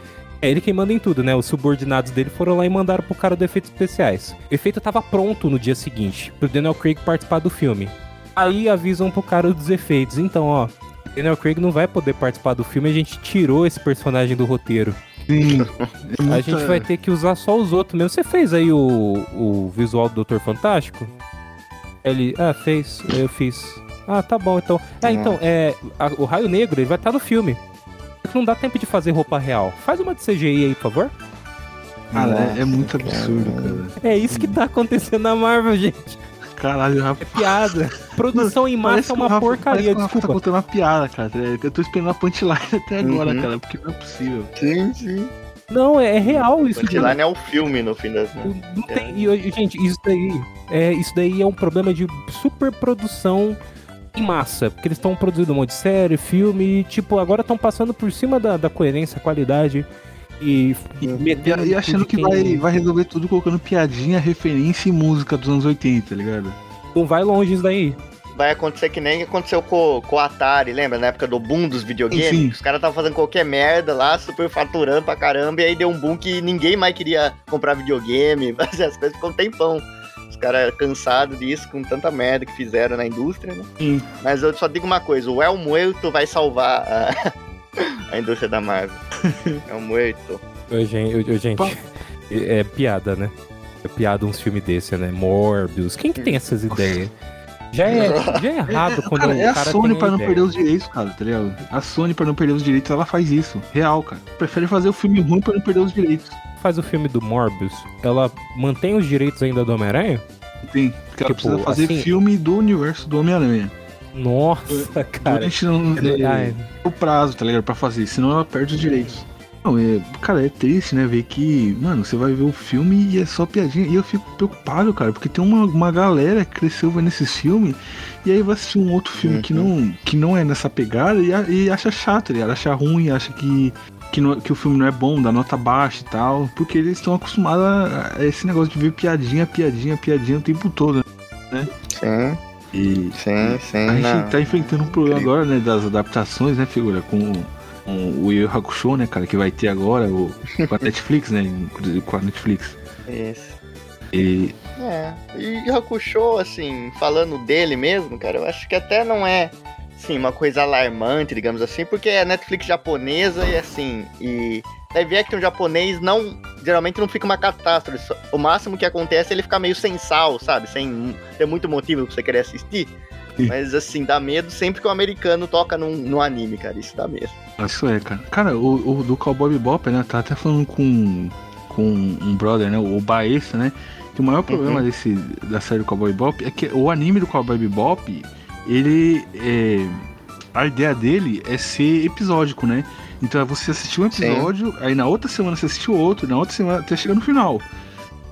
É ele quem manda em tudo, né? Os subordinados dele foram lá e mandaram pro cara do efeitos especiais. O efeito tava pronto no dia seguinte, pro Daniel Craig participar do filme. Aí avisam pro cara dos efeitos. Então, ó, Daniel Craig não vai poder participar do filme, a gente tirou esse personagem do roteiro.
Sim. É
A gente vai ter que usar só os outros mesmo. Você fez aí o, o visual do Doutor Fantástico? Ele, ah, fez, eu fiz. Ah, tá bom, então. É, então, é, a- o Raio Negro, ele vai estar no filme. Não dá tempo de fazer roupa real. Faz uma de CGI aí, por favor.
Cara, é, é muito
Nossa,
absurdo,
cara.
cara.
É isso que tá acontecendo na Marvel, gente.
Caralho, Rafa.
É piada. Produção em
Parece
massa é
que o
uma
Rafa-
porcaria,
que o Rafa tá
desculpa.
contando uma piada, cara. Eu tô esperando a punchline até agora,
Uhum.
cara, porque não é possível.
Sim, sim.
Não, é, é real isso.
Punchline é o filme no fim das contas.
Não tem, e, e, gente, isso daí, é, isso daí é um problema de superprodução em massa. Porque eles estão produzindo um monte de série, filme, e, tipo, agora estão passando por cima da, da coerência, qualidade e, e metendo.
E, e achando que
quem
vai, vai resolver tudo colocando piadinha, referência e música dos anos 80, tá ligado?
Não vai longe isso daí.
Vai acontecer que nem aconteceu com, com o Atari, lembra? Na época do boom dos videogames.
Sim.
Os caras estavam fazendo qualquer merda lá, super faturando pra caramba, e aí deu um boom que ninguém mais queria comprar videogame, fazer as coisas ficou um tempão. Os caras cansados disso, com tanta merda que fizeram na indústria, né?
Sim.
Mas eu só digo uma coisa, o El Muerto vai salvar a, a indústria da Marvel. El Muerto.
Ô, gente, ô, gente, é, é piada, né? É piada uns filmes desse, né? Morbius. Quem que tem essas ideias? Já é, já é errado quando
Cara,
o
é a
cara
Sony
tem
pra não
ideia.
perder os direitos, cara, tá ligado? A Sony pra não perder os direitos, ela faz isso. Real, cara. Prefere fazer o filme ruim pra não perder os direitos.
faz o filme do Morbius, ela mantém os direitos ainda do Homem-Aranha?
Tem. Porque ela
Tipo,
precisa fazer
assim-
filme do universo do Homem-Aranha.
Nossa, cara.
Durante não, é,
Ai,
o prazo, tá ligado? Pra fazer, senão ela perde os direitos. Não, é, cara, é triste, né? Ver que, mano, você vai ver o filme e é só piadinha. E eu fico preocupado, cara, porque tem uma, uma galera que cresceu vendo esses filmes e aí vai assistir um outro filme que, não, que não é nessa pegada e, e acha chato, tá ligado? Acha ruim, acha que, que, não- que o filme não é bom, dá nota baixa e tal, porque eles estão acostumados a, a esse negócio de ver piadinha, piadinha, piadinha o tempo todo, né?
Sim,
E
sim, sim.
a gente
não.
tá enfrentando um problema agora, né, das adaptações, né, figura, com o Yu Hakusho, né, cara, que vai ter agora o, com a Netflix, né, com a Netflix.
Isso.
E
É. E Hakusho, assim, falando dele mesmo, cara, eu acho que até não é, assim, uma coisa alarmante, digamos assim, porque é Netflix japonesa e, assim, e live action japonês não, geralmente não fica uma catástrofe. O máximo que acontece é ele ficar meio sem sal, sabe? Sem ter muito motivo pra você querer assistir.
Sim.
Mas, assim, dá medo sempre que o americano toca num, num anime, cara. Isso dá medo.
isso é, cara. Cara, o, o do Cowboy Bebop, né, tá até falando com, com um brother, né, o Baessa, né, que o maior problema
Uhum.
desse, da série do Cowboy Bebop é que o anime do Cowboy Bebop, ele é... A ideia dele é ser episódico, né? Então é você assistir um
Sim.
episódio, aí na outra semana você assistiu outro, na outra semana até chegar no final.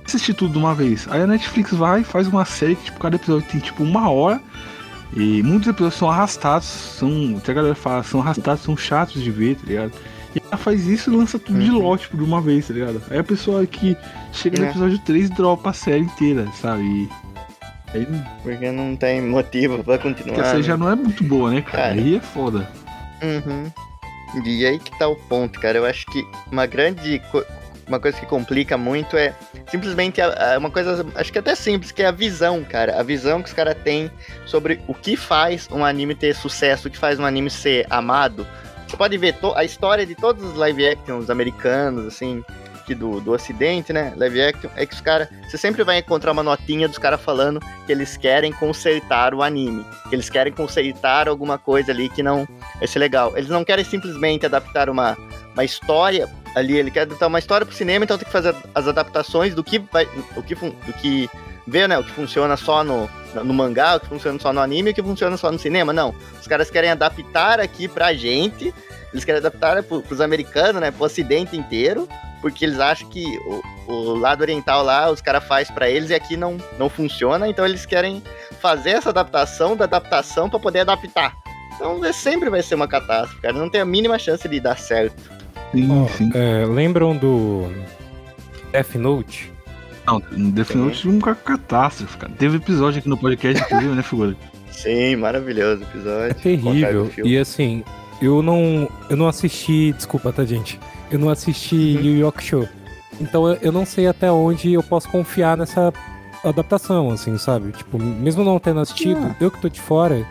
Assistir tudo de uma vez. Aí a Netflix vai e faz uma série que, tipo, cada episódio tem tipo uma hora. E muitos episódios são arrastados, são. Até a galera fala, são arrastados, são chatos de ver, tá ligado? E ela faz isso e lança tudo de
Uhum.
lote tipo, de uma vez, tá ligado? Aí a pessoa que chega no
É.
episódio 3 dropa a série inteira, sabe? E aí
Porque não tem motivo pra continuar.
porque a série
né?
já não é muito boa, né, cara?
Cara.
Aí é foda.
Uhum. E aí que tá o ponto, cara. Eu acho que uma grande. Uma coisa que complica muito é simplesmente uma coisa, acho que até simples, que é a visão, cara. A visão que os caras têm sobre o que faz um anime ter sucesso, o que faz um anime ser amado. Você pode ver a história de todos os live actions americanos, assim, aqui do, do ocidente, né? Live action, é que os caras. Você sempre vai encontrar uma notinha dos caras falando que eles querem consertar o anime. Que eles querem consertar alguma coisa ali que não vai ser legal. Eles não querem simplesmente adaptar uma, uma história ali, ele quer adaptar uma história pro cinema, então tem que fazer as adaptações do que vai. O que, do que vê, né? O que funciona só no, no mangá, o que funciona só no anime, o que funciona só no cinema. Não. Os caras querem adaptar aqui pra gente. Eles querem adaptar pro, pros americanos, né? Pro ocidente inteiro. Porque eles acham que o, o lado oriental lá, os caras faz pra eles e aqui não, não funciona. Então eles querem fazer essa adaptação da adaptação pra poder adaptar. Então é, sempre vai ser uma catástrofe, cara. Não tem a mínima chance de dar certo.
Sim,
Ó,
sim.
é, lembram do Death Note?
Não, Death Note é uma catástrofe, cara. Teve episódio aqui no podcast, inclusive, né, figura?
Sim, maravilhoso episódio.
É terrível. E assim, eu não, eu não assisti, desculpa, tá, gente? Eu não assisti. Yu Yu Hakusho. Então eu, eu não sei até onde eu posso confiar nessa adaptação, assim, sabe? Tipo, mesmo não tendo assistido,
Ah.
eu que tô de fora,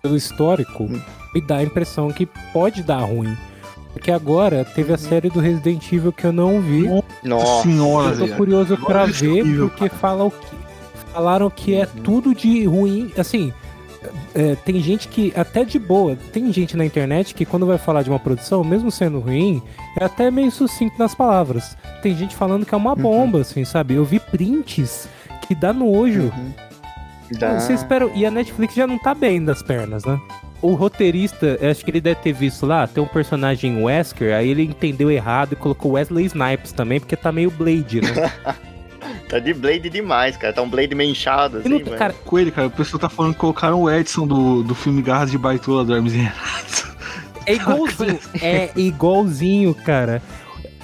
pelo histórico,
Hum.
me dá a impressão que pode dar ruim. Porque agora teve a
Uhum.
série do Resident Evil que eu não vi.
Nossa.
senhora,
Eu tô curioso pra
é
ver,
horrível,
porque fala o que, falaram que é
Uhum.
tudo de ruim. Assim, é, tem gente que, até de boa, tem gente na internet que quando vai falar de uma produção, mesmo sendo ruim, é até meio sucinto nas palavras. Tem gente falando que é uma
Uhum.
bomba, assim, sabe? Eu vi prints que dá nojo.
Uhum. Dá.
Você espera... E a Netflix já não tá bem das pernas, né? O roteirista, eu acho que ele deve ter visto lá, tem um personagem Wesker, aí ele entendeu errado e colocou Wesley Snipes também, porque tá meio Blade, né?
Tá de Blade demais, cara. Tá um Blade meio inchado,
E
assim,
não-
mano.
cara,
Com ele, cara, o pessoal tá falando que colocaram o Edson do, do filme Garras de Baitola do Hermes e Renato.
É igualzinho. é igualzinho, cara.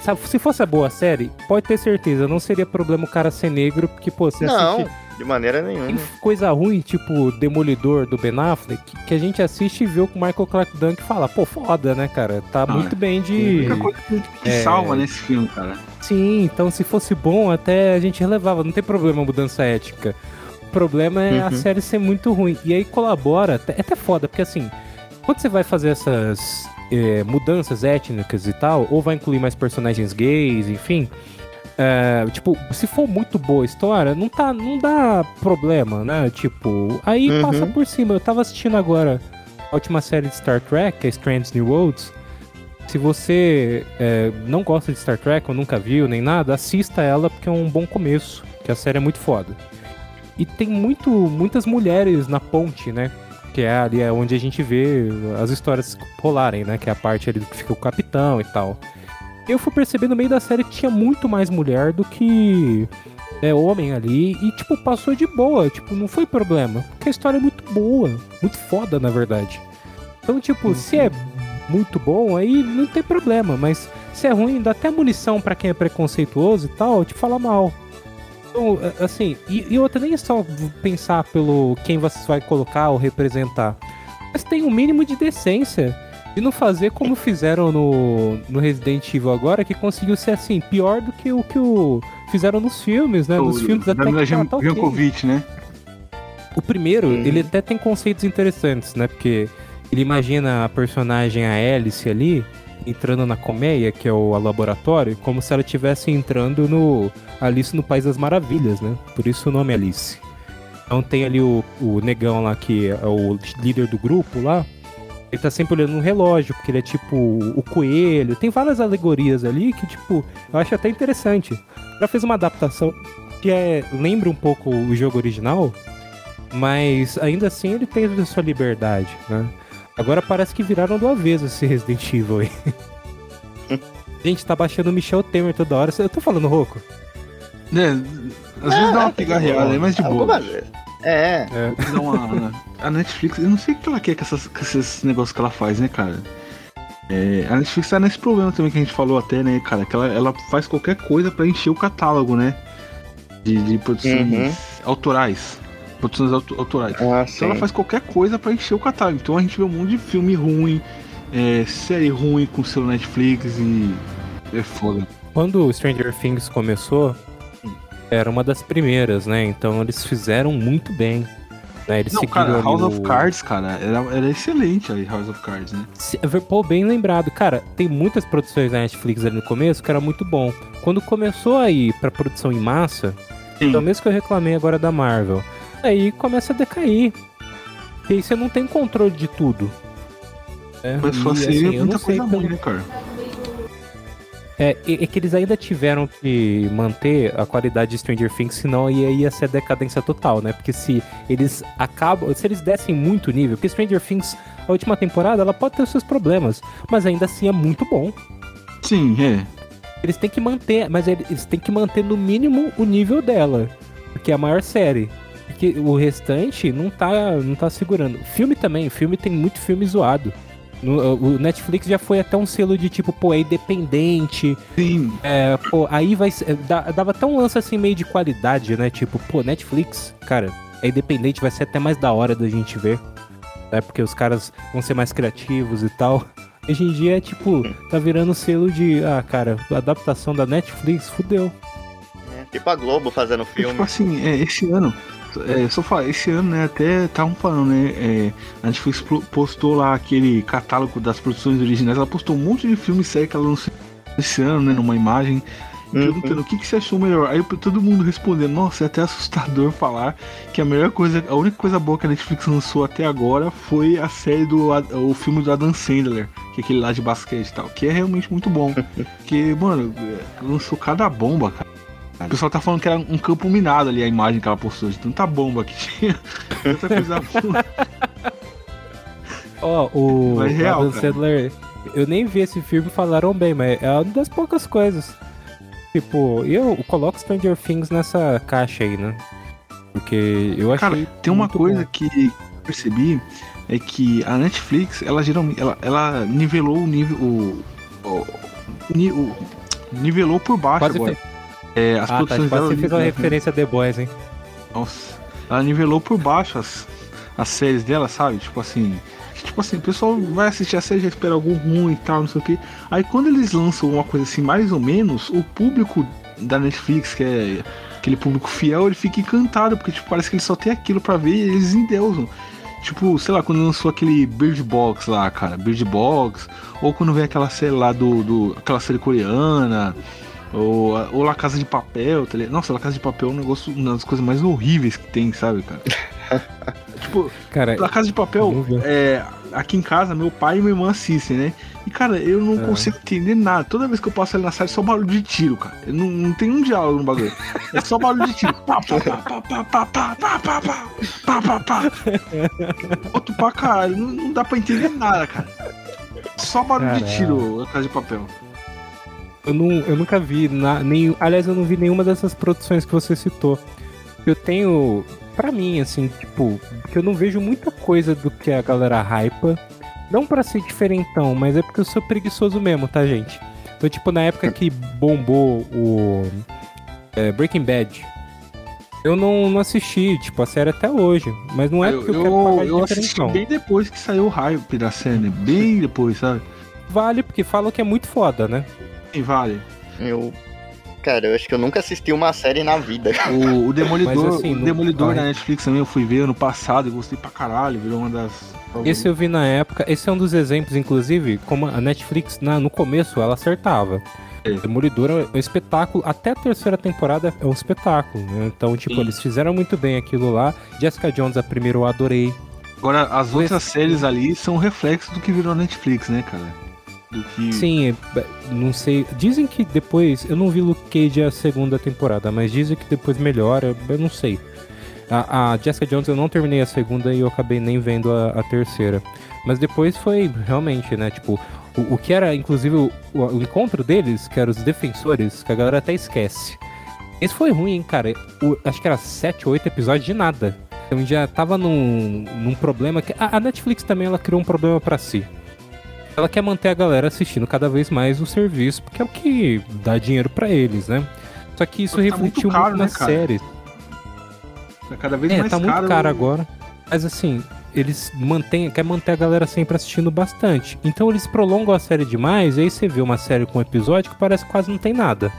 Sabe, se fosse a boa série, pode ter certeza, não seria problema o cara ser negro, porque, pô, você
Não.
assiste
de maneira nenhuma.
Tem coisa ruim, tipo Demolidor do Ben Affleck, que, a gente assiste e vê o Michael Clark Duncan e fala, pô, foda, né, cara? Tá
Ah,
muito bem
A
de.
única coisa que, que
É.
salva nesse filme, cara.
Sim, então se fosse bom, até a gente relevava, não tem problema a mudança ética. O problema é a
Uhum.
série ser muito ruim. E aí colabora, até- é até foda, porque assim, quando você vai fazer essas é, mudanças étnicas e tal, ou vai incluir mais personagens gays, enfim. É, tipo, se for muito boa a história, não, tá, não dá problema, né? Tipo, aí
Uhum.
passa por cima. Eu tava assistindo agora a última série de Star Trek, que é Strange New Worlds. Se você é, não gosta de Star Trek ou nunca viu nem nada, assista ela porque é um bom começo, que a série é muito foda. E tem muito, muitas mulheres na ponte, né? Que é ali é onde a gente vê as histórias rolarem, né? Que é a parte ali que fica o capitão e tal. Eu fui perceber no meio da série que tinha muito mais mulher do que é, homem ali. E, tipo, passou de boa. Tipo, não foi problema. Porque a história é muito boa. Muito foda, na verdade. Então, tipo, se é muito bom, aí não tem problema. Mas se é ruim, dá até munição pra quem é preconceituoso e tal, te fala mal. Então, assim, e, e outra, nem é só pensar pelo quem você vai colocar ou representar. Mas tem um mínimo de decência. E não fazer como fizeram no, no Resident Evil agora, que conseguiu ser assim, pior do que o que o fizeram nos filmes, né? Nos
O-
filmes
da
até que tá, tá ok.
Jankovic, né?
O primeiro,
Uhum.
ele até tem conceitos interessantes, né? Porque ele imagina a personagem, a Alice ali, entrando na colmeia, que é o laboratório, como se ela estivesse entrando no Alice no País das Maravilhas, né? Por isso o nome é Alice. Então tem ali o, o negão lá, que é o líder do grupo lá. Ele tá sempre olhando no relógio, porque ele é tipo o coelho. Tem várias alegorias ali que, tipo, eu acho até interessante. Ela fez uma adaptação que é, lembra um pouco o jogo original, mas ainda assim ele tem a sua liberdade, né? Agora parece que viraram do avesso esse Resident Evil aí. Gente, tá baixando o Michel Temer toda hora. Eu tô falando rouco?
É, às vezes dá uma pigarreada, é mais de boa.
É,
É.
Dá uma- a Netflix, eu não sei o que ela quer com, essas, com esses negócios que ela faz, né, cara? É, a Netflix tá nesse problema também que a gente falou até, né, cara? Que ela, ela faz qualquer coisa pra encher o catálogo, né? De, de produções
Uhum.
autorais. Produções auto- autorais.
ah,
Então ela faz qualquer coisa pra encher o catálogo. Então a gente vê um monte de filme ruim, é, série ruim com seu Netflix e. É foda.
Quando o Stranger Things começou, era uma das primeiras, né? Então eles fizeram muito bem. Né? Eles
Não, cara, House
o...
of Cards, cara, era, era excelente aí, House of Cards, né?
Pô, bem lembrado. Cara, tem muitas produções da Netflix ali no começo que era muito bom. Quando começou a ir pra produção em massa,
Sim.
é o mesmo que eu reclamei agora da Marvel, aí começa a decair. E aí você não tem controle de tudo. É,
Mas só
e,
assim,
assim,
é muita coisa
como-
ruim, né, cara?
É, é que eles ainda tiveram que manter a qualidade de Stranger Things, senão ia, ia ser decadência total, né? Porque se eles acabam. Se eles dessem muito nível, porque Stranger Things, a última temporada, ela pode ter os seus problemas, mas ainda assim é muito bom.
Sim, é.
Eles têm que manter, mas eles têm que manter no mínimo o nível dela, porque é a maior série. Porque o restante não tá, não tá segurando. Filme também, filme tem muito filme zoado. No- o Netflix já foi até um selo de tipo, pô, é independente,
Sim,
é, pô, aí vai ser. dá- Dava até um lance assim meio de qualidade, né? Tipo, pô, Netflix, cara, é independente, vai ser até mais da hora da gente ver. Né? Porque os caras vão ser mais criativos e tal. Hoje em dia é tipo, tá virando selo de. Ah, cara, a adaptação da Netflix, fudeu.
É, tipo a Globo fazendo filme.
tipo assim, é, esse ano, é, só falar, esse ano, né, até estavam falando, né, é, a Netflix postou lá aquele catálogo das produções originais, ela postou um monte de filme e série que ela lançou esse ano, né, numa imagem,
Uhum.
perguntando o que, que você achou melhor. Aí todo mundo respondendo, nossa, é até assustador falar que a melhor coisa, a única coisa boa que a Netflix lançou até agora foi a série do, o filme do Adam Sandler, que é aquele lá de basquete e tal, que é realmente muito bom. Porque, mano, lançou cada bomba, cara. O pessoal tá falando que era um campo minado ali a imagem que ela postou, de tanta bomba que tinha. Tanta coisa.
Ó, o
Mas real,
Adam. Sandler, eu nem vi esse filme falaram bem, mas é uma das poucas coisas. Tipo, eu coloco Stranger Things nessa caixa aí, né? Porque eu achei.
Cara, tem uma coisa
bom.
que eu percebi é que a Netflix, ela geralmente ela, ela nivelou o nível o, o, o- nivelou por baixo
Quase
agora.
fe-
É, as
Ah, tá,
produções
quase
dela
você fez uma
né,
referência a The Boys, hein?
Nossa, ela nivelou por baixo as, as séries dela, sabe? Tipo assim. Tipo assim, o pessoal vai assistir a série já espera algo ruim e tal, não sei o que. Aí quando eles lançam uma coisa assim, mais ou menos, o público da Netflix, que é aquele público fiel, ele fica encantado, porque tipo, parece que ele só tem aquilo pra ver e eles endeusam. Tipo, sei lá, quando lançou aquele Bird Box lá, cara, Bird Box, ou quando vem aquela série lá do. do aquela série coreana, ou, ou La Casa de Papel, tá ligado? Nossa, La Casa de Papel é um negócio, uma das coisas mais horríveis que tem, sabe, cara? tipo,
Cara,
La Casa de Papel, é, aqui em casa, meu pai e minha irmã assistem, né? E, cara, eu não
É.
consigo entender nada. Toda vez que eu passo ali na série, é só barulho de tiro, cara. Eu não, não tem um diálogo no bagulho. É só barulho de tiro. Pá, pá, pá, pá, pá, pá, pá, pá, pá, pá, pá, pá. Outro pra caralho. Não, não dá pra entender nada, cara. Só barulho de
Caralho.
tiro, La Casa de Papel.
Eu, não, eu nunca vi, na, nem, aliás, eu não vi nenhuma dessas produções que você citou. Eu tenho, pra mim, assim, tipo, que eu não vejo muita coisa do que a galera hypa. Não pra ser diferentão, mas é porque eu sou preguiçoso mesmo, tá, gente? Então, tipo, na época que bombou o é, Breaking Bad, eu não, não assisti, tipo, a série até hoje. Mas não é porque eu,
eu,
quero pagar de
eu assisti bem depois que saiu o hype da série. Bem depois, sabe?
Vale, porque falam que é muito foda, né?
Sim, vale.
Eu. Cara, eu acho que eu nunca assisti uma série na vida.
O, o Demolidor,
Mas, assim,
o Demolidor na Netflix também eu fui ver ano passado e gostei pra caralho, virou uma das.
Esse eu vi na época, esse é um dos exemplos, inclusive, como a Netflix, na- no começo, ela acertava.
É.
Demolidor é um espetáculo, até a terceira temporada é um espetáculo, né? Então, tipo,
Sim.
eles fizeram muito bem aquilo lá. Jessica Jones, a primeira, eu adorei.
Agora, as outras
Esse-
séries ali são reflexo do que virou Netflix, né, cara? Do que.
Sim, é, não sei. Dizem que depois. Eu não vi Luke Cage a segunda temporada, mas dizem que depois melhora. Eu não sei. A, a Jessica Jones eu não terminei a segunda e eu acabei nem vendo a, a terceira. Mas depois foi realmente, né? Tipo, o, o que era, inclusive, o, o- encontro deles, que eram os defensores, que a galera até esquece. Esse foi ruim, hein, cara. O- acho que era sete ou oito episódios de nada. Então já tava num, num problema que. A, a Netflix também ela criou um problema pra si. Ela quer manter a galera assistindo cada vez mais o serviço, porque é o que dá dinheiro pra eles, né? Só que isso
tá muito
refletiu
caro,
muito
né,
nas
cara?
séries.
É cada vez
É,
mais
tá muito
caro.
caro agora. Mas assim, eles mantêm, quer manter a galera sempre assistindo bastante. Então eles prolongam a série demais, e aí você vê uma série com um episódio que parece que quase não tem nada.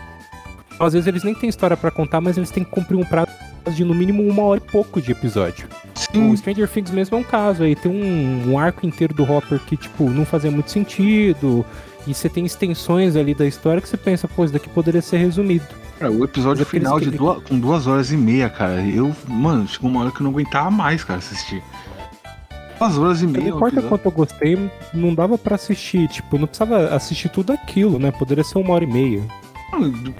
Às vezes eles nem têm história pra contar, mas eles têm que cumprir um prazo de no mínimo uma hora e pouco de episódio.
Sim,
O Stranger Things mesmo é um caso aí. Tem um, um arco inteiro do Hopper que, tipo, não fazia muito sentido. E você tem extensões ali da história que você pensa, pô, isso daqui poderia ser resumido.
cara, o episódio
aqueles
final de duas, com duas horas e meia, cara. Eu, mano, chegou uma hora que eu não aguentava mais, cara, assistir. Duas horas e
Não
meia. um
importa quanto eu gostei, não dava pra assistir. Tipo, não precisava assistir tudo aquilo, né? Poderia ser uma hora e meia.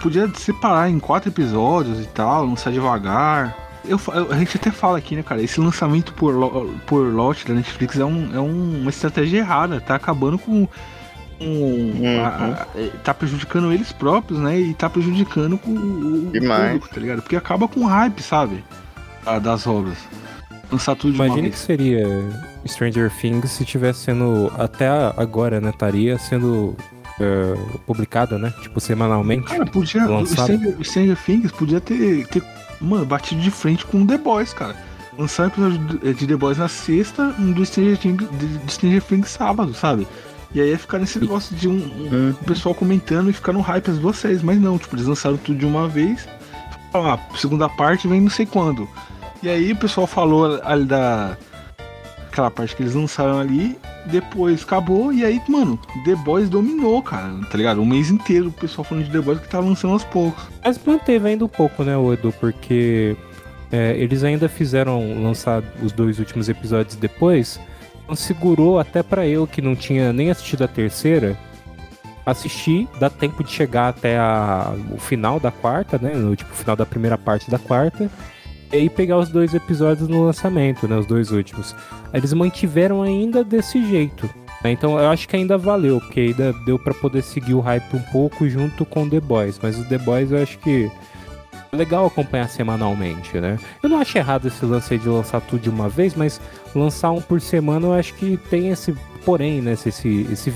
Podia separar em quatro episódios e tal, lançar devagar. Eu, a gente até fala aqui, né, cara? Esse lançamento por, lo- por lote da Netflix é, um, é um- uma estratégia errada. Tá acabando com. com a- a- é, tá prejudicando eles próprios, né? E tá prejudicando com o, o
Demais.
público, tá ligado? Porque acaba com o hype, sabe? a- das obras. Lançar tudo de uma
Imagine que seria Stranger Things se tivesse sendo, até agora, né? Estaria sendo é, publicada, né? Tipo, semanalmente.
Cara, podia. O
lançado.
Stranger, Stranger Things podia ter, ter, mano, batido de frente com The Boys, cara. Lançar um episódio de- de The Boys na sexta, um do Stranger Things, de, Stranger Things sábado, sabe? E aí ia ficar nesse negócio de um, um- o pessoal comentando e ficar no hype as duas séries, mas não, tipo, eles lançaram tudo de uma vez. Ah, segunda parte vem não sei quando. E aí o pessoal falou ali da. Aquela parte que eles lançaram ali, depois acabou, e aí, mano, The Boys dominou, cara, tá ligado? Um mês inteiro o pessoal falando de The Boys que tava lançando aos poucos.
Mas manteve ainda um pouco, né, Edu? Porque é, eles ainda fizeram lançar os dois últimos episódios depois. Então segurou até pra eu, que não tinha nem assistido a terceira, assistir, dá tempo de chegar até a- o final da quarta, né? No tipo, final da primeira parte da quarta. E pegar os dois episódios no lançamento, né? Os dois últimos. Eles mantiveram ainda desse jeito. né? Então eu acho que ainda valeu, porque ainda deu pra poder seguir o hype um pouco junto com The Boys. Mas o The Boys eu acho que é legal acompanhar semanalmente, né? Eu não acho errado esse lance de lançar tudo de uma vez, mas lançar um por semana eu acho que tem esse porém, né? Esse, esse, esse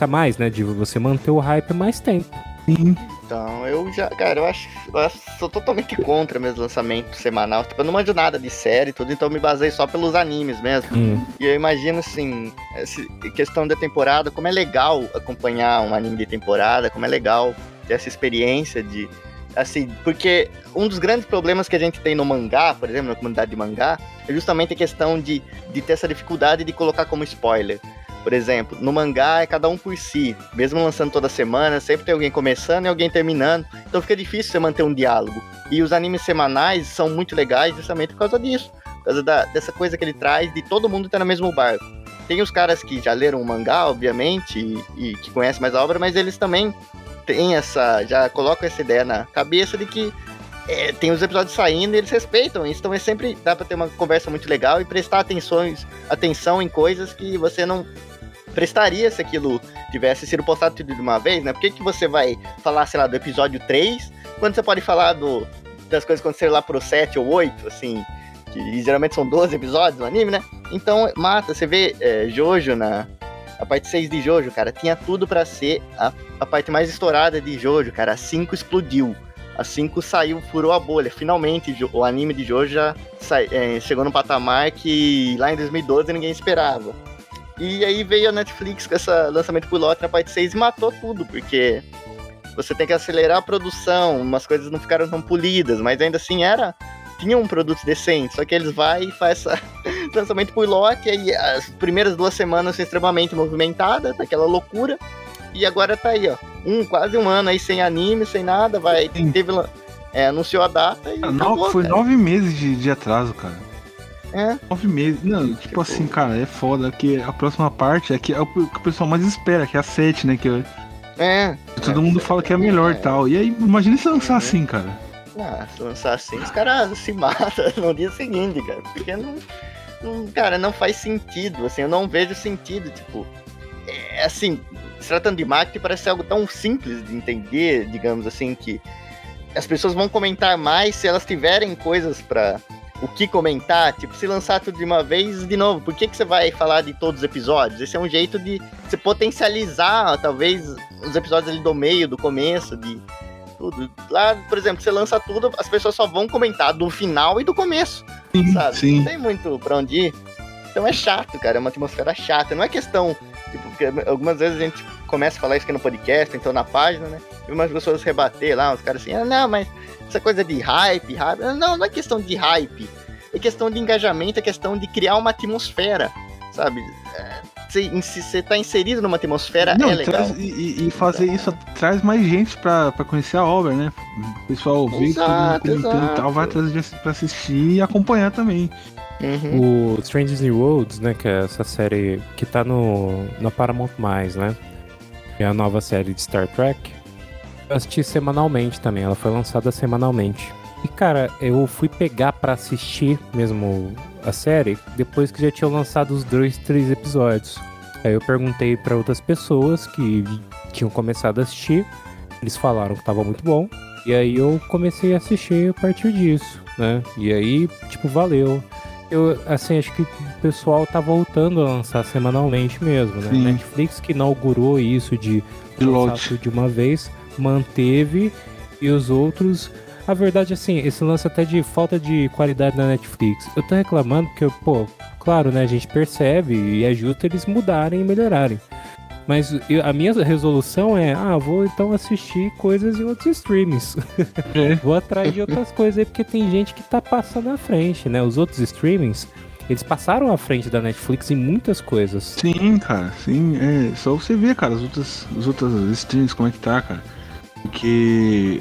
a mais, né? De você manter o hype mais tempo.
Sim.
Então, eu já, cara, eu acho, eu acho- sou totalmente contra mesmo lançamento semanal. Tipo, eu não manjo nada de série e tudo, então eu me baseio só pelos animes mesmo.
Hum,
E eu imagino, assim, essa questão da temporada, como é legal acompanhar um anime de temporada, como é legal ter essa experiência de. Assim, porque um dos grandes problemas que a gente tem no mangá, por exemplo, na comunidade de mangá, é justamente a questão de, de ter essa dificuldade de colocar como spoiler. Por exemplo, no mangá é cada um por si, mesmo lançando toda semana, sempre tem alguém começando e alguém terminando, então fica difícil você manter um diálogo. E os animes semanais são muito legais justamente por causa disso, por causa da- dessa coisa que ele traz de todo mundo estar no mesmo barco. Tem os caras que já leram o mangá, obviamente, e, e que conhecem mais a obra, mas eles também têm essa. já colocam essa ideia na cabeça de que é, tem os episódios saindo e eles respeitam isso. Então é sempre dá pra ter uma conversa muito legal e prestar atenções, atenção em coisas que você não prestaria se aquilo tivesse sido postado tudo de uma vez, né? Por que, que você vai falar, sei lá, do episódio 3, quando você pode falar do, das coisas que aconteceram lá pro 7 ou 8, assim, que geralmente são 12 episódios no anime, né? Então, mata, você vê é, Jojo na. A parte 6 de Jojo, cara, tinha tudo pra ser a, a parte mais estourada de Jojo, cara. A 5 explodiu. A 5 saiu, furou a bolha. Finalmente, o anime de Jojo já é, chegou num patamar que lá em 2012 ninguém esperava. E aí veio a Netflix com esse lançamento piloto na parte 6 e matou tudo, porque você tem que acelerar a produção, umas coisas não ficaram tão polidas, mas ainda assim era. Tinha um produto decente, só que eles vai e faz essa lançamento por lote, e aí as primeiras duas semanas são extremamente movimentadas, daquela loucura, e agora tá aí, ó. Um, quase um ano aí sem anime, sem nada, vai. Teve. É, anunciou a data e.
Ah,
acabou,
foi
cara.
nove meses de, de atraso, cara.
É.
Nove meses. Não, tipo
Tipo-
assim, cara, é foda que a próxima parte é que é o que o pessoal mais espera, que é a 7, né? Que é-
É.
todo mundo fala que é a melhor e tal. E aí, imagina se lançar assim, cara.
Ah, se lançar assim, os caras se matam no dia seguinte, cara. Porque não, não- Cara, não faz sentido, assim, eu não vejo sentido, tipo. É, assim, se tratando de marketing, parece algo tão simples de entender, digamos assim, que as pessoas vão comentar mais se elas tiverem coisas pra. O que comentar, tipo, se lançar tudo de uma vez, de novo, por que, que você vai falar de todos os episódios? Esse é um jeito de você potencializar, talvez, os episódios ali do meio, do começo, de, tudo. Lá, por exemplo, você lança tudo, as pessoas só vão comentar do final e do começo,
Sim,
sabe?
sim.
Não tem muito pra onde ir. Então é chato, cara, é uma atmosfera chata. Não é questão, tipo, porque algumas vezes a gente começa a falar isso aqui no podcast, então na página, né? E umas pessoas rebater lá, os caras assim, ah, não, mas essa coisa de hype, hype. Não, não é questão de hype. É questão de engajamento, é questão de criar uma atmosfera, sabe? É, Se você tá inserido numa atmosfera,
Não,
é legal.
traz- e, e- fazer isso traz mais gente pra, pra conhecer a obra, né? O pessoal vê
Exato,
mundo comentando e tal,
exato.
vai atrás de pra assistir e acompanhar também.
Uhum.
O Strangers New Worlds, né, que é essa série que tá no, no Paramount+, né, que é a nova série de Star Trek, eu assisti semanalmente também, ela foi lançada semanalmente. E, cara, eu fui pegar pra assistir mesmo a série depois que já tinham lançado os dois, três episódios. Aí eu perguntei pra outras pessoas que tinham começado a assistir, eles falaram que tava muito bom, e aí eu comecei a assistir a partir disso, né, e aí, tipo, valeu. Eu, assim, acho que o pessoal tá voltando a lançar semanalmente mesmo, né?
Sim.
Netflix que inaugurou isso de
De
lançar tudo de uma vez, manteve, e os outros... A verdade, assim, esse lance até de falta de qualidade na Netflix. Eu tô reclamando porque, pô, claro, né, a gente percebe e é justo eles mudarem e melhorarem. Mas eu- a minha resolução é, ah, vou então assistir coisas em outros streamings.
É.
Vou atrás de outras coisas aí, porque tem gente que tá passando à frente, né? Os outros streamings, eles passaram à frente da Netflix em muitas coisas.
Sim, cara, sim. É só você ver, cara, as outras, as outras streams, como é que tá, cara. Porque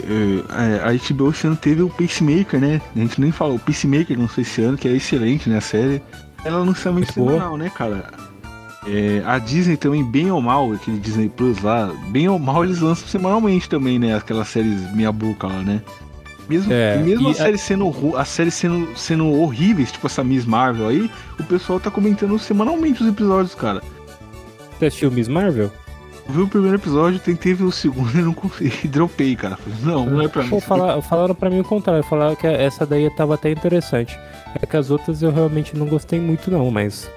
é, a HBO esse ano teve o Pacemaker, né? A gente nem falou, o Pacemaker lançou esse ano, que é excelente, né? A série. Ela lança muito
boa.
semanal, né, cara? É, a Disney também, bem ou mal, aquele Disney Plus lá, bem ou mal eles lançam semanalmente também, né? Aquelas séries meia boca lá, né? Mesmo,
É,
mesmo a,
a-
série sendo, a série sendo, sendo horríveis, tipo essa Miss Marvel aí, o pessoal tá comentando semanalmente os episódios, cara.
Você assistiu Miss Marvel?
Vi o primeiro episódio, tentei ver o segundo e não consegui. Dropei, cara. Falei, não, não é pra mim.
Pô, fala- falaram pra mim o contrário, falaram que essa daí tava até interessante. É que as outras eu realmente não gostei muito não, mas...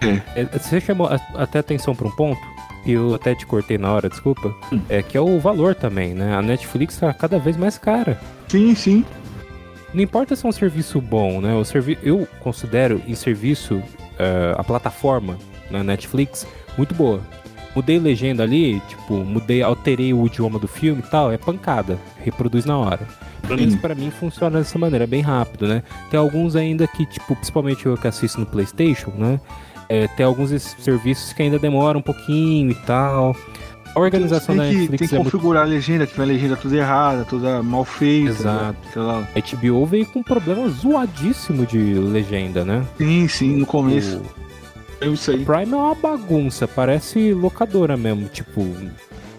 É.
É, Você chamou a- até atenção pra um ponto? que eu até te cortei na hora, desculpa, é que é o valor também, né? A Netflix tá cada vez mais cara.
Sim, sim.
Não importa se é um serviço bom, né? O servi eu considero em serviço eh, a plataforma na Netflix muito boa. Mudei legenda ali, tipo, mudei, alterei o idioma do filme e tal, é pancada, reproduz na hora. Pelo menos pra mim funciona dessa maneira, é bem rápido, né? Tem alguns ainda que, tipo, principalmente eu que assisto no PlayStation, né? É, tem alguns serviços que ainda demoram um pouquinho e tal. A organização
tem
da
que,
Netflix
tem que
é muito
configurar a legenda, que vai a legenda toda errada, toda mal feita.
Exato.
Sei lá.
A HBO veio com um problema zoadíssimo de legenda, né?
Sim, sim, no começo.
O
É isso aí.
Prime é uma bagunça, parece locadora mesmo. Tipo,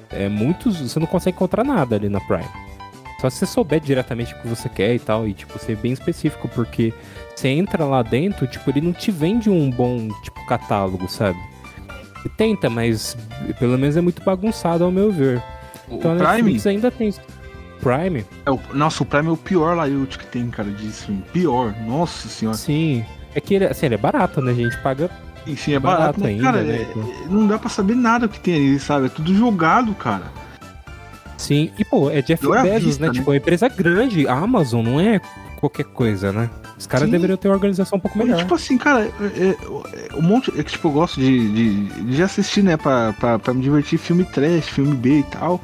é muitos. Você não consegue encontrar nada ali na Prime. Só se você souber diretamente o que você quer e tal, e tipo, ser bem específico, porque você entra lá dentro, tipo, ele não te vende um bom, tipo, catálogo, sabe? Ele tenta, mas pelo menos é muito bagunçado ao meu ver.
O
Então
Prime,
Netflix ainda tem. Prime?
é o, nossa, o Prime é o pior layout que tem, cara, de stream. Pior, nossa senhora.
Sim. É que ele, assim, ele é barato, né? A gente paga
Enfim, é
barato
barato,
ainda,
cara,
né,
é-
então.
é- não dá pra saber nada o que tem ali, sabe? É tudo jogado, cara.
Sim, e pô, é Jeff
é
Bezos,
vista,
né?
né?
Tipo, uma empresa grande, a Amazon não é qualquer coisa, né? Os caras deveriam ter uma organização um pouco melhor.
tipo assim, cara, é, é, um monte. É que tipo, eu gosto de, de, de assistir, né? Pra, pra, pra me divertir filme trash, filme B e tal.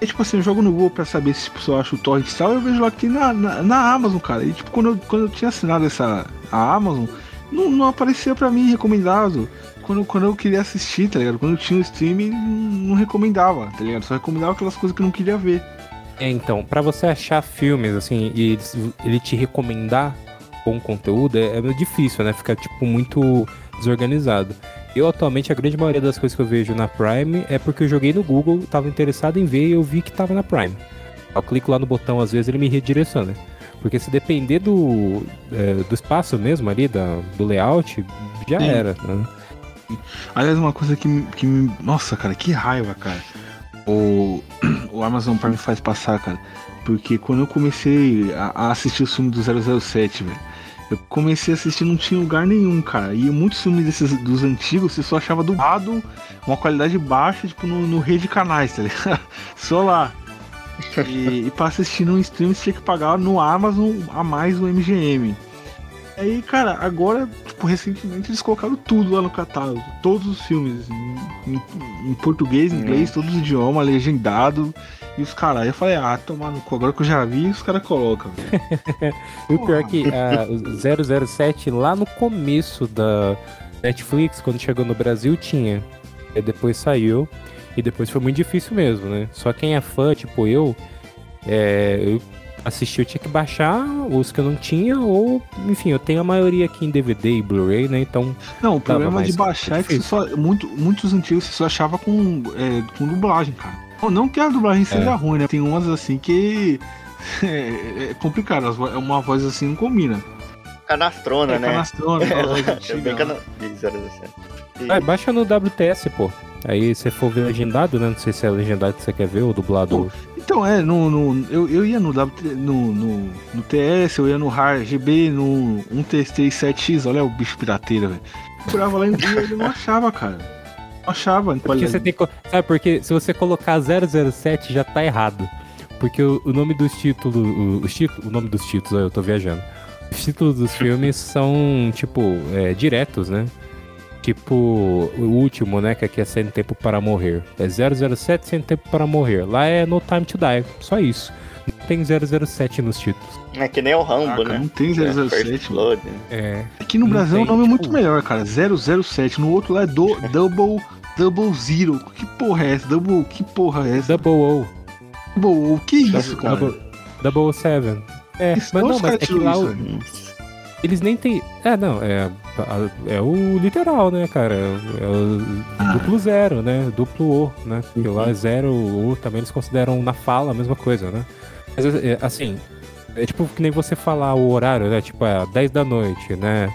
E tipo assim, eu jogo no Google pra saber se tipo, se eu acho o torrent e tal, eu vejo lá que tem na, na, na Amazon, cara. E tipo, quando eu, quando eu tinha assinado essa a Amazon, não, não aparecia pra mim recomendado. Quando, quando eu queria assistir, tá ligado? Quando eu tinha o streaming, não, não recomendava, tá ligado? Só recomendava aquelas coisas que eu não queria ver.
É, então, pra você achar filmes, assim, e ele, te recomendar bom conteúdo, é, é difícil, né? Fica, tipo, muito desorganizado. Eu, atualmente, a grande maioria das coisas que eu vejo na Prime é porque eu joguei no Google, tava interessado em ver e eu vi que tava na Prime. Eu clico lá no botão, às vezes ele me redireciona. Porque se depender do, é, do espaço mesmo ali, da, do layout, já
Sim.
era, né?
Aliás, uma coisa que, que me. Nossa, cara, que raiva, cara. O, o Amazon Prime faz passar, cara. Porque quando eu comecei a, a assistir o filme do 007, velho. Eu comecei a assistir não tinha lugar nenhum, cara. E muitos filmes desses dos antigos você só achava dublado, uma qualidade baixa, tipo, no, no rede de canais, tá ligado? Só lá. E, e pra assistir no stream você tinha que pagar no Amazon a mais o MGM. Aí, cara, agora, tipo, recentemente eles colocaram tudo lá no catálogo. Todos os filmes. Em, em- em português, em inglês, todos os idiomas, legendado. E os caras. Eu falei, ah, tomar no cu. Agora que eu já vi, os caras colocam.
o pior é que a o 007 lá no começo da Netflix, quando chegou no Brasil, tinha. E depois saiu. E depois foi muito difícil mesmo, né? Só quem é fã, tipo eu, é, eu assisti, eu tinha que baixar os que eu não tinha, ou, enfim, eu tenho a maioria aqui em DVD e Blu-ray, né? Então,
Não, o problema de baixar é que você só. Muito, muitos antigos você só achava com, é, com dublagem, cara. Não, não que a dublagem seja
É.
ruim, né? Tem umas assim que. É, é complicado, uma voz assim não combina.
Canastrona,
é
né?
canastrona, voz
É,
antiga
bem
lá.
cana... de 007. E-
é, baixa no WTS, pô. Aí se for ver legendado, né? Não sei se é legendado que você quer ver ou dublado.
Então, é, no, no, eu, eu ia no, WT no, no, no TS, eu ia no RAR GB, no 137X, olha o bicho pirateira, velho. Procurava lá e ele não achava, cara. Não achava.
Porque você tem. Sabe, porque se você colocar 007 já tá errado. Porque o, o nome dos títulos. O, os o nome dos títulos, eu tô viajando. Os títulos dos filmes são, tipo, é, diretos, né? Tipo, o último, né? Que aqui é Sem Tempo para Morrer. É 007 Sem Tempo para Morrer. Lá é No Time to Die. Só isso. Não tem 007 nos títulos.
É que nem o Rambo,
Caraca,
né?
não tem
É,
007,
First
mano.
Blood, né?
É.
Aqui no
Não
Brasil o
tem,
nome é muito
tipo-
melhor, cara. 007. No outro lá é do, Double, double Zero. Que porra é essa? Double, que porra é essa?
Double O.
Double, o que é isso, cara?
Double, Double Seven. É,
Isso,
mas não, mas é que lá
isso,
o-
velho?
Eles nem tem. É, não, é. É o literal, né, cara? É o duplo zero, né? Duplo O, né? Porque lá é zero, O também eles consideram na fala a mesma coisa, né? Mas é, assim, é tipo que nem você falar o horário, né? Tipo, é 10 da noite, né?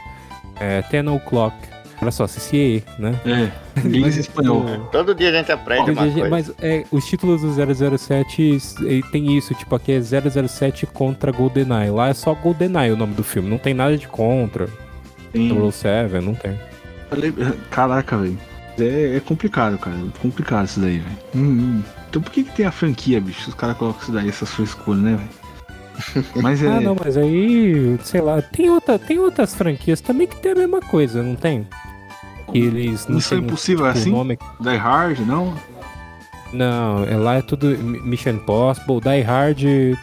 É 10 o'clock. Olha só, CCA, né?
É, inglês
Mas,
e espanhol.
tipo,
Todo dia a gente aprende uma coisa.
mas é, os títulos do 007 eh, tem isso, tipo, aqui é 007 contra GoldenEye. Lá é só GoldenEye o nome do filme, não tem nada de contra.
Tem-
007, não tem.
Caraca, velho. É, é complicado, cara. É complicado isso daí, velho. Hum, hum. Então por que, que tem a franquia, bicho? Os caras colocam isso daí, essa sua escolha, né, velho? Mas é.
Ah, não, mas aí, sei lá, tem, outra, tem outras franquias também que tem a mesma coisa, não tem? Que eles não
é
tem,
impossível
tipo,
assim?
nome-
Die Hard, não?
Não, é, lá é tudo Mi- Mission Impossible, Die Hard. Die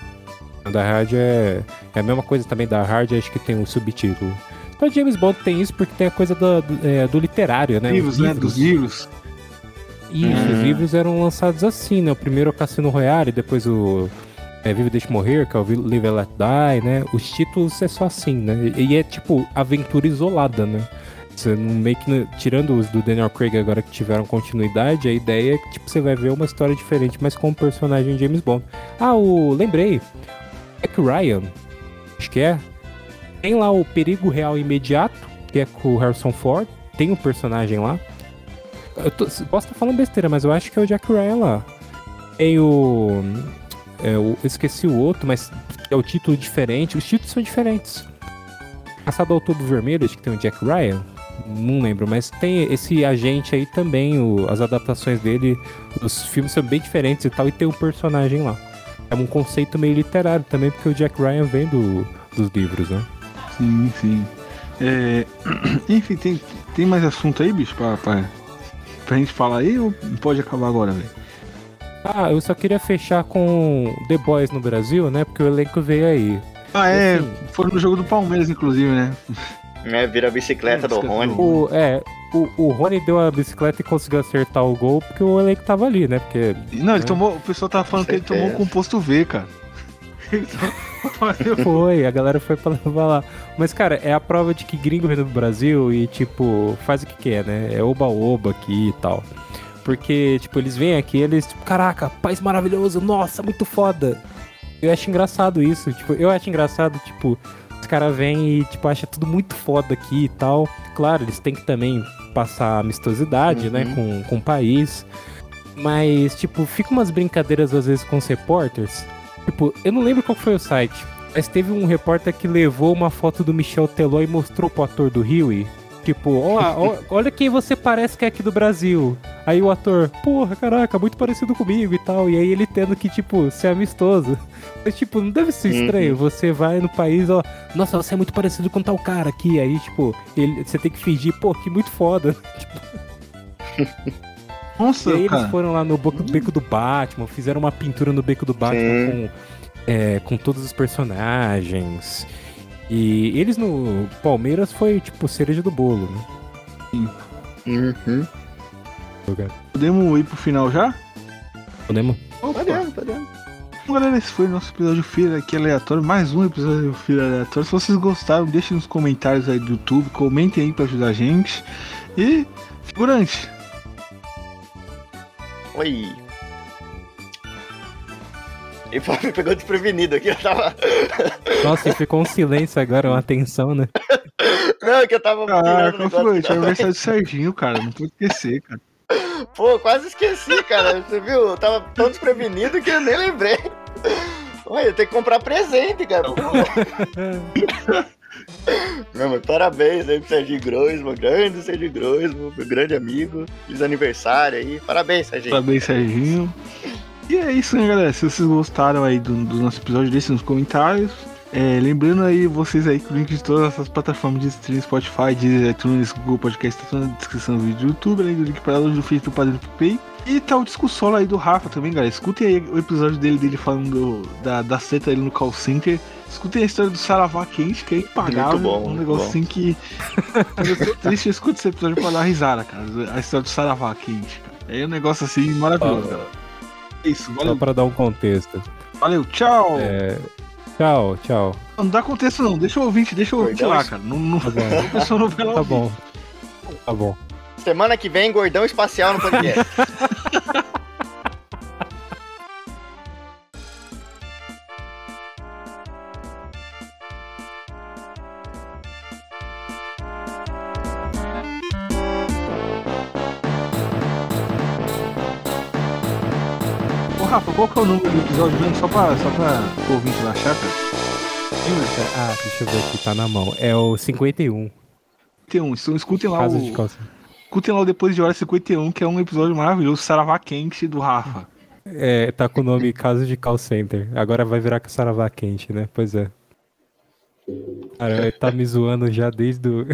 Hard é, é a mesma coisa também, Die Hard acho que tem um subtítulo. Então James Bond tem isso porque tem a coisa do, do, é, do literário, né?
livros,
Os
né? Dos livros.
Isso, os
É.
livros eram lançados assim, né? O primeiro é o Cassino Royale, depois o é, Vive Deixe Morrer, que é o Live and Let Die, né? Os títulos é só assim, né? E é tipo aventura isolada, né? Você não meio que, tirando os do Daniel Craig agora que tiveram continuidade, a ideia é que tipo, você vai ver uma história diferente, mas com o personagem James Bond. Ah, o. Lembrei. Jack Ryan, acho que é. Tem lá o Perigo Real Imediato, que é com o Harrison Ford. Tem um personagem lá. Eu tô- posso estar falando besteira, mas eu acho que é o Jack Ryan lá. Tem o. é, o- eu esqueci o outro, mas é o título diferente. Os títulos são diferentes. Passado ao Outubro Vermelho, acho que tem o Jack Ryan. Não lembro, mas tem esse agente aí também. o- as adaptações dele, os filmes são bem diferentes e tal, e tem um personagem lá. É um conceito meio literário também, porque o Jack Ryan vem do, dos livros, né?
Sim, sim. É, Enfim, tem, tem mais assunto aí, bicho, pra, pra, pra gente falar aí ou pode acabar agora, velho?
Ah, eu só queria fechar com The Boys no Brasil, né? Porque o elenco veio aí.
Ah, é.
Assim,
Foram no jogo do Palmeiras, inclusive, né?
É, vira a bicicleta do
Esqueci
Rony.
o-
é, o, o Rony deu a bicicleta e conseguiu acertar o gol porque o elenco tava ali, né? Porque
Não, ele
É.
tomou. O pessoal tava falando que ele tomou o composto V, cara. Então,
foi, a galera foi pra levar lá. Mas, cara, é a prova de que gringo vem do Brasil e, tipo, faz o que quer, né? É oba-oba aqui e tal. Porque, tipo, eles vêm aqui, eles, tipo, caraca, país maravilhoso, nossa, muito foda. Eu acho engraçado isso, tipo, eu acho engraçado, tipo, os caras vêm e, tipo, acham tudo muito foda aqui e tal. Claro, eles têm que também passar amistosidade, né,
Uhum.
com, com o país. Mas, tipo, fica umas brincadeiras às vezes com os repórteres. Tipo, eu não lembro qual foi o site, mas teve um repórter que levou uma foto do Michel Teló e mostrou pro ator do Rio. Tipo, ó, olha quem você parece que é aqui do Brasil. Aí o ator, porra, caraca, muito parecido comigo e tal. E aí ele tendo que, tipo, ser amistoso. Mas, tipo, não deve ser estranho. Você vai no país, ó, nossa, você é muito parecido com tal cara aqui. Aí, tipo, ele, você tem que fingir, pô, que muito foda.
Nossa,
E aí
cara.
eles foram lá no boco- beco do Batman, fizeram uma pintura no beco do Batman
Sim.
com, é, com todos os personagens. E eles no Palmeiras foi tipo cereja do bolo, né?
Uhum.
Podemos ir pro final já?
Podemos?
Opa.
Podemos, podemos.
Então, galera, esse foi nosso episódio Feira aqui aleatório. Mais um episódio Feira aleatório. Se vocês gostaram, deixem nos comentários aí do YouTube. Comentem aí pra ajudar a gente. E, figurante,
Oi. E pô, me pegou desprevenido aqui, eu tava.
Nossa, ficou um silêncio agora, uma tensão, né?
Não, é que eu tava
ah,
aqui
É aniversário do Serginho, cara. Não pode esquecer, cara.
Pô, quase esqueci, cara. Você viu? Eu tava tão desprevenido que eu nem lembrei. Olha, tem que comprar presente, cara. Não, mas parabéns aí pro Serginho Groisman, grande Serginho Groisman, meu grande amigo. Feliz aniversário aí. Parabéns, Serginho.
Parabéns, Serginho. E é isso, né, galera? Se vocês gostaram aí do, do nosso episódio, deixem nos comentários. É, lembrando aí vocês aí que o link de todas essas plataformas de streaming, Spotify, Deezer, iTunes, Google Podcast, tá tudo na descrição do vídeo do YouTube, além do link para download do feed do Padre do PicPay. E tá o discussão aí do Rafa também, galera. Escutem aí o episódio dele, dele falando do- da, da seta dele no call center. Escutem a história do Saravá quente, que é impagável.
Muito bom,
um negócio assim que. Eu tô triste, eu escuto esse episódio pra dar risada, cara. A história do Saravá quente. É um negócio assim maravilhoso, cara. Isso,
Só
valeu.
pra dar um contexto.
Valeu, tchau.
É, Tchau, tchau.
Não dá contexto não, deixa o ouvinte, deixa o ouvinte lá, cara. Não, não,
Tá bom.
pessoa não vai lá
Tá bom. Tá bom.
Semana que vem, gordão espacial no podcast.
Rafa, qual que é o número do episódio mesmo? Só pra, só pra o ouvinte lá achar, cara.
Ah, deixa eu ver aqui, tá na mão. É o 51.
Tem um, então escutem lá
Casa de
o,
calça.
Escutem lá o depois de hora 51, que é um episódio maravilhoso, Saravá Quente do Rafa.
É, tá com o nome Caso de Call Center. Agora vai virar Saravá Quente, né? Pois é. Cara, tá me zoando já desde o.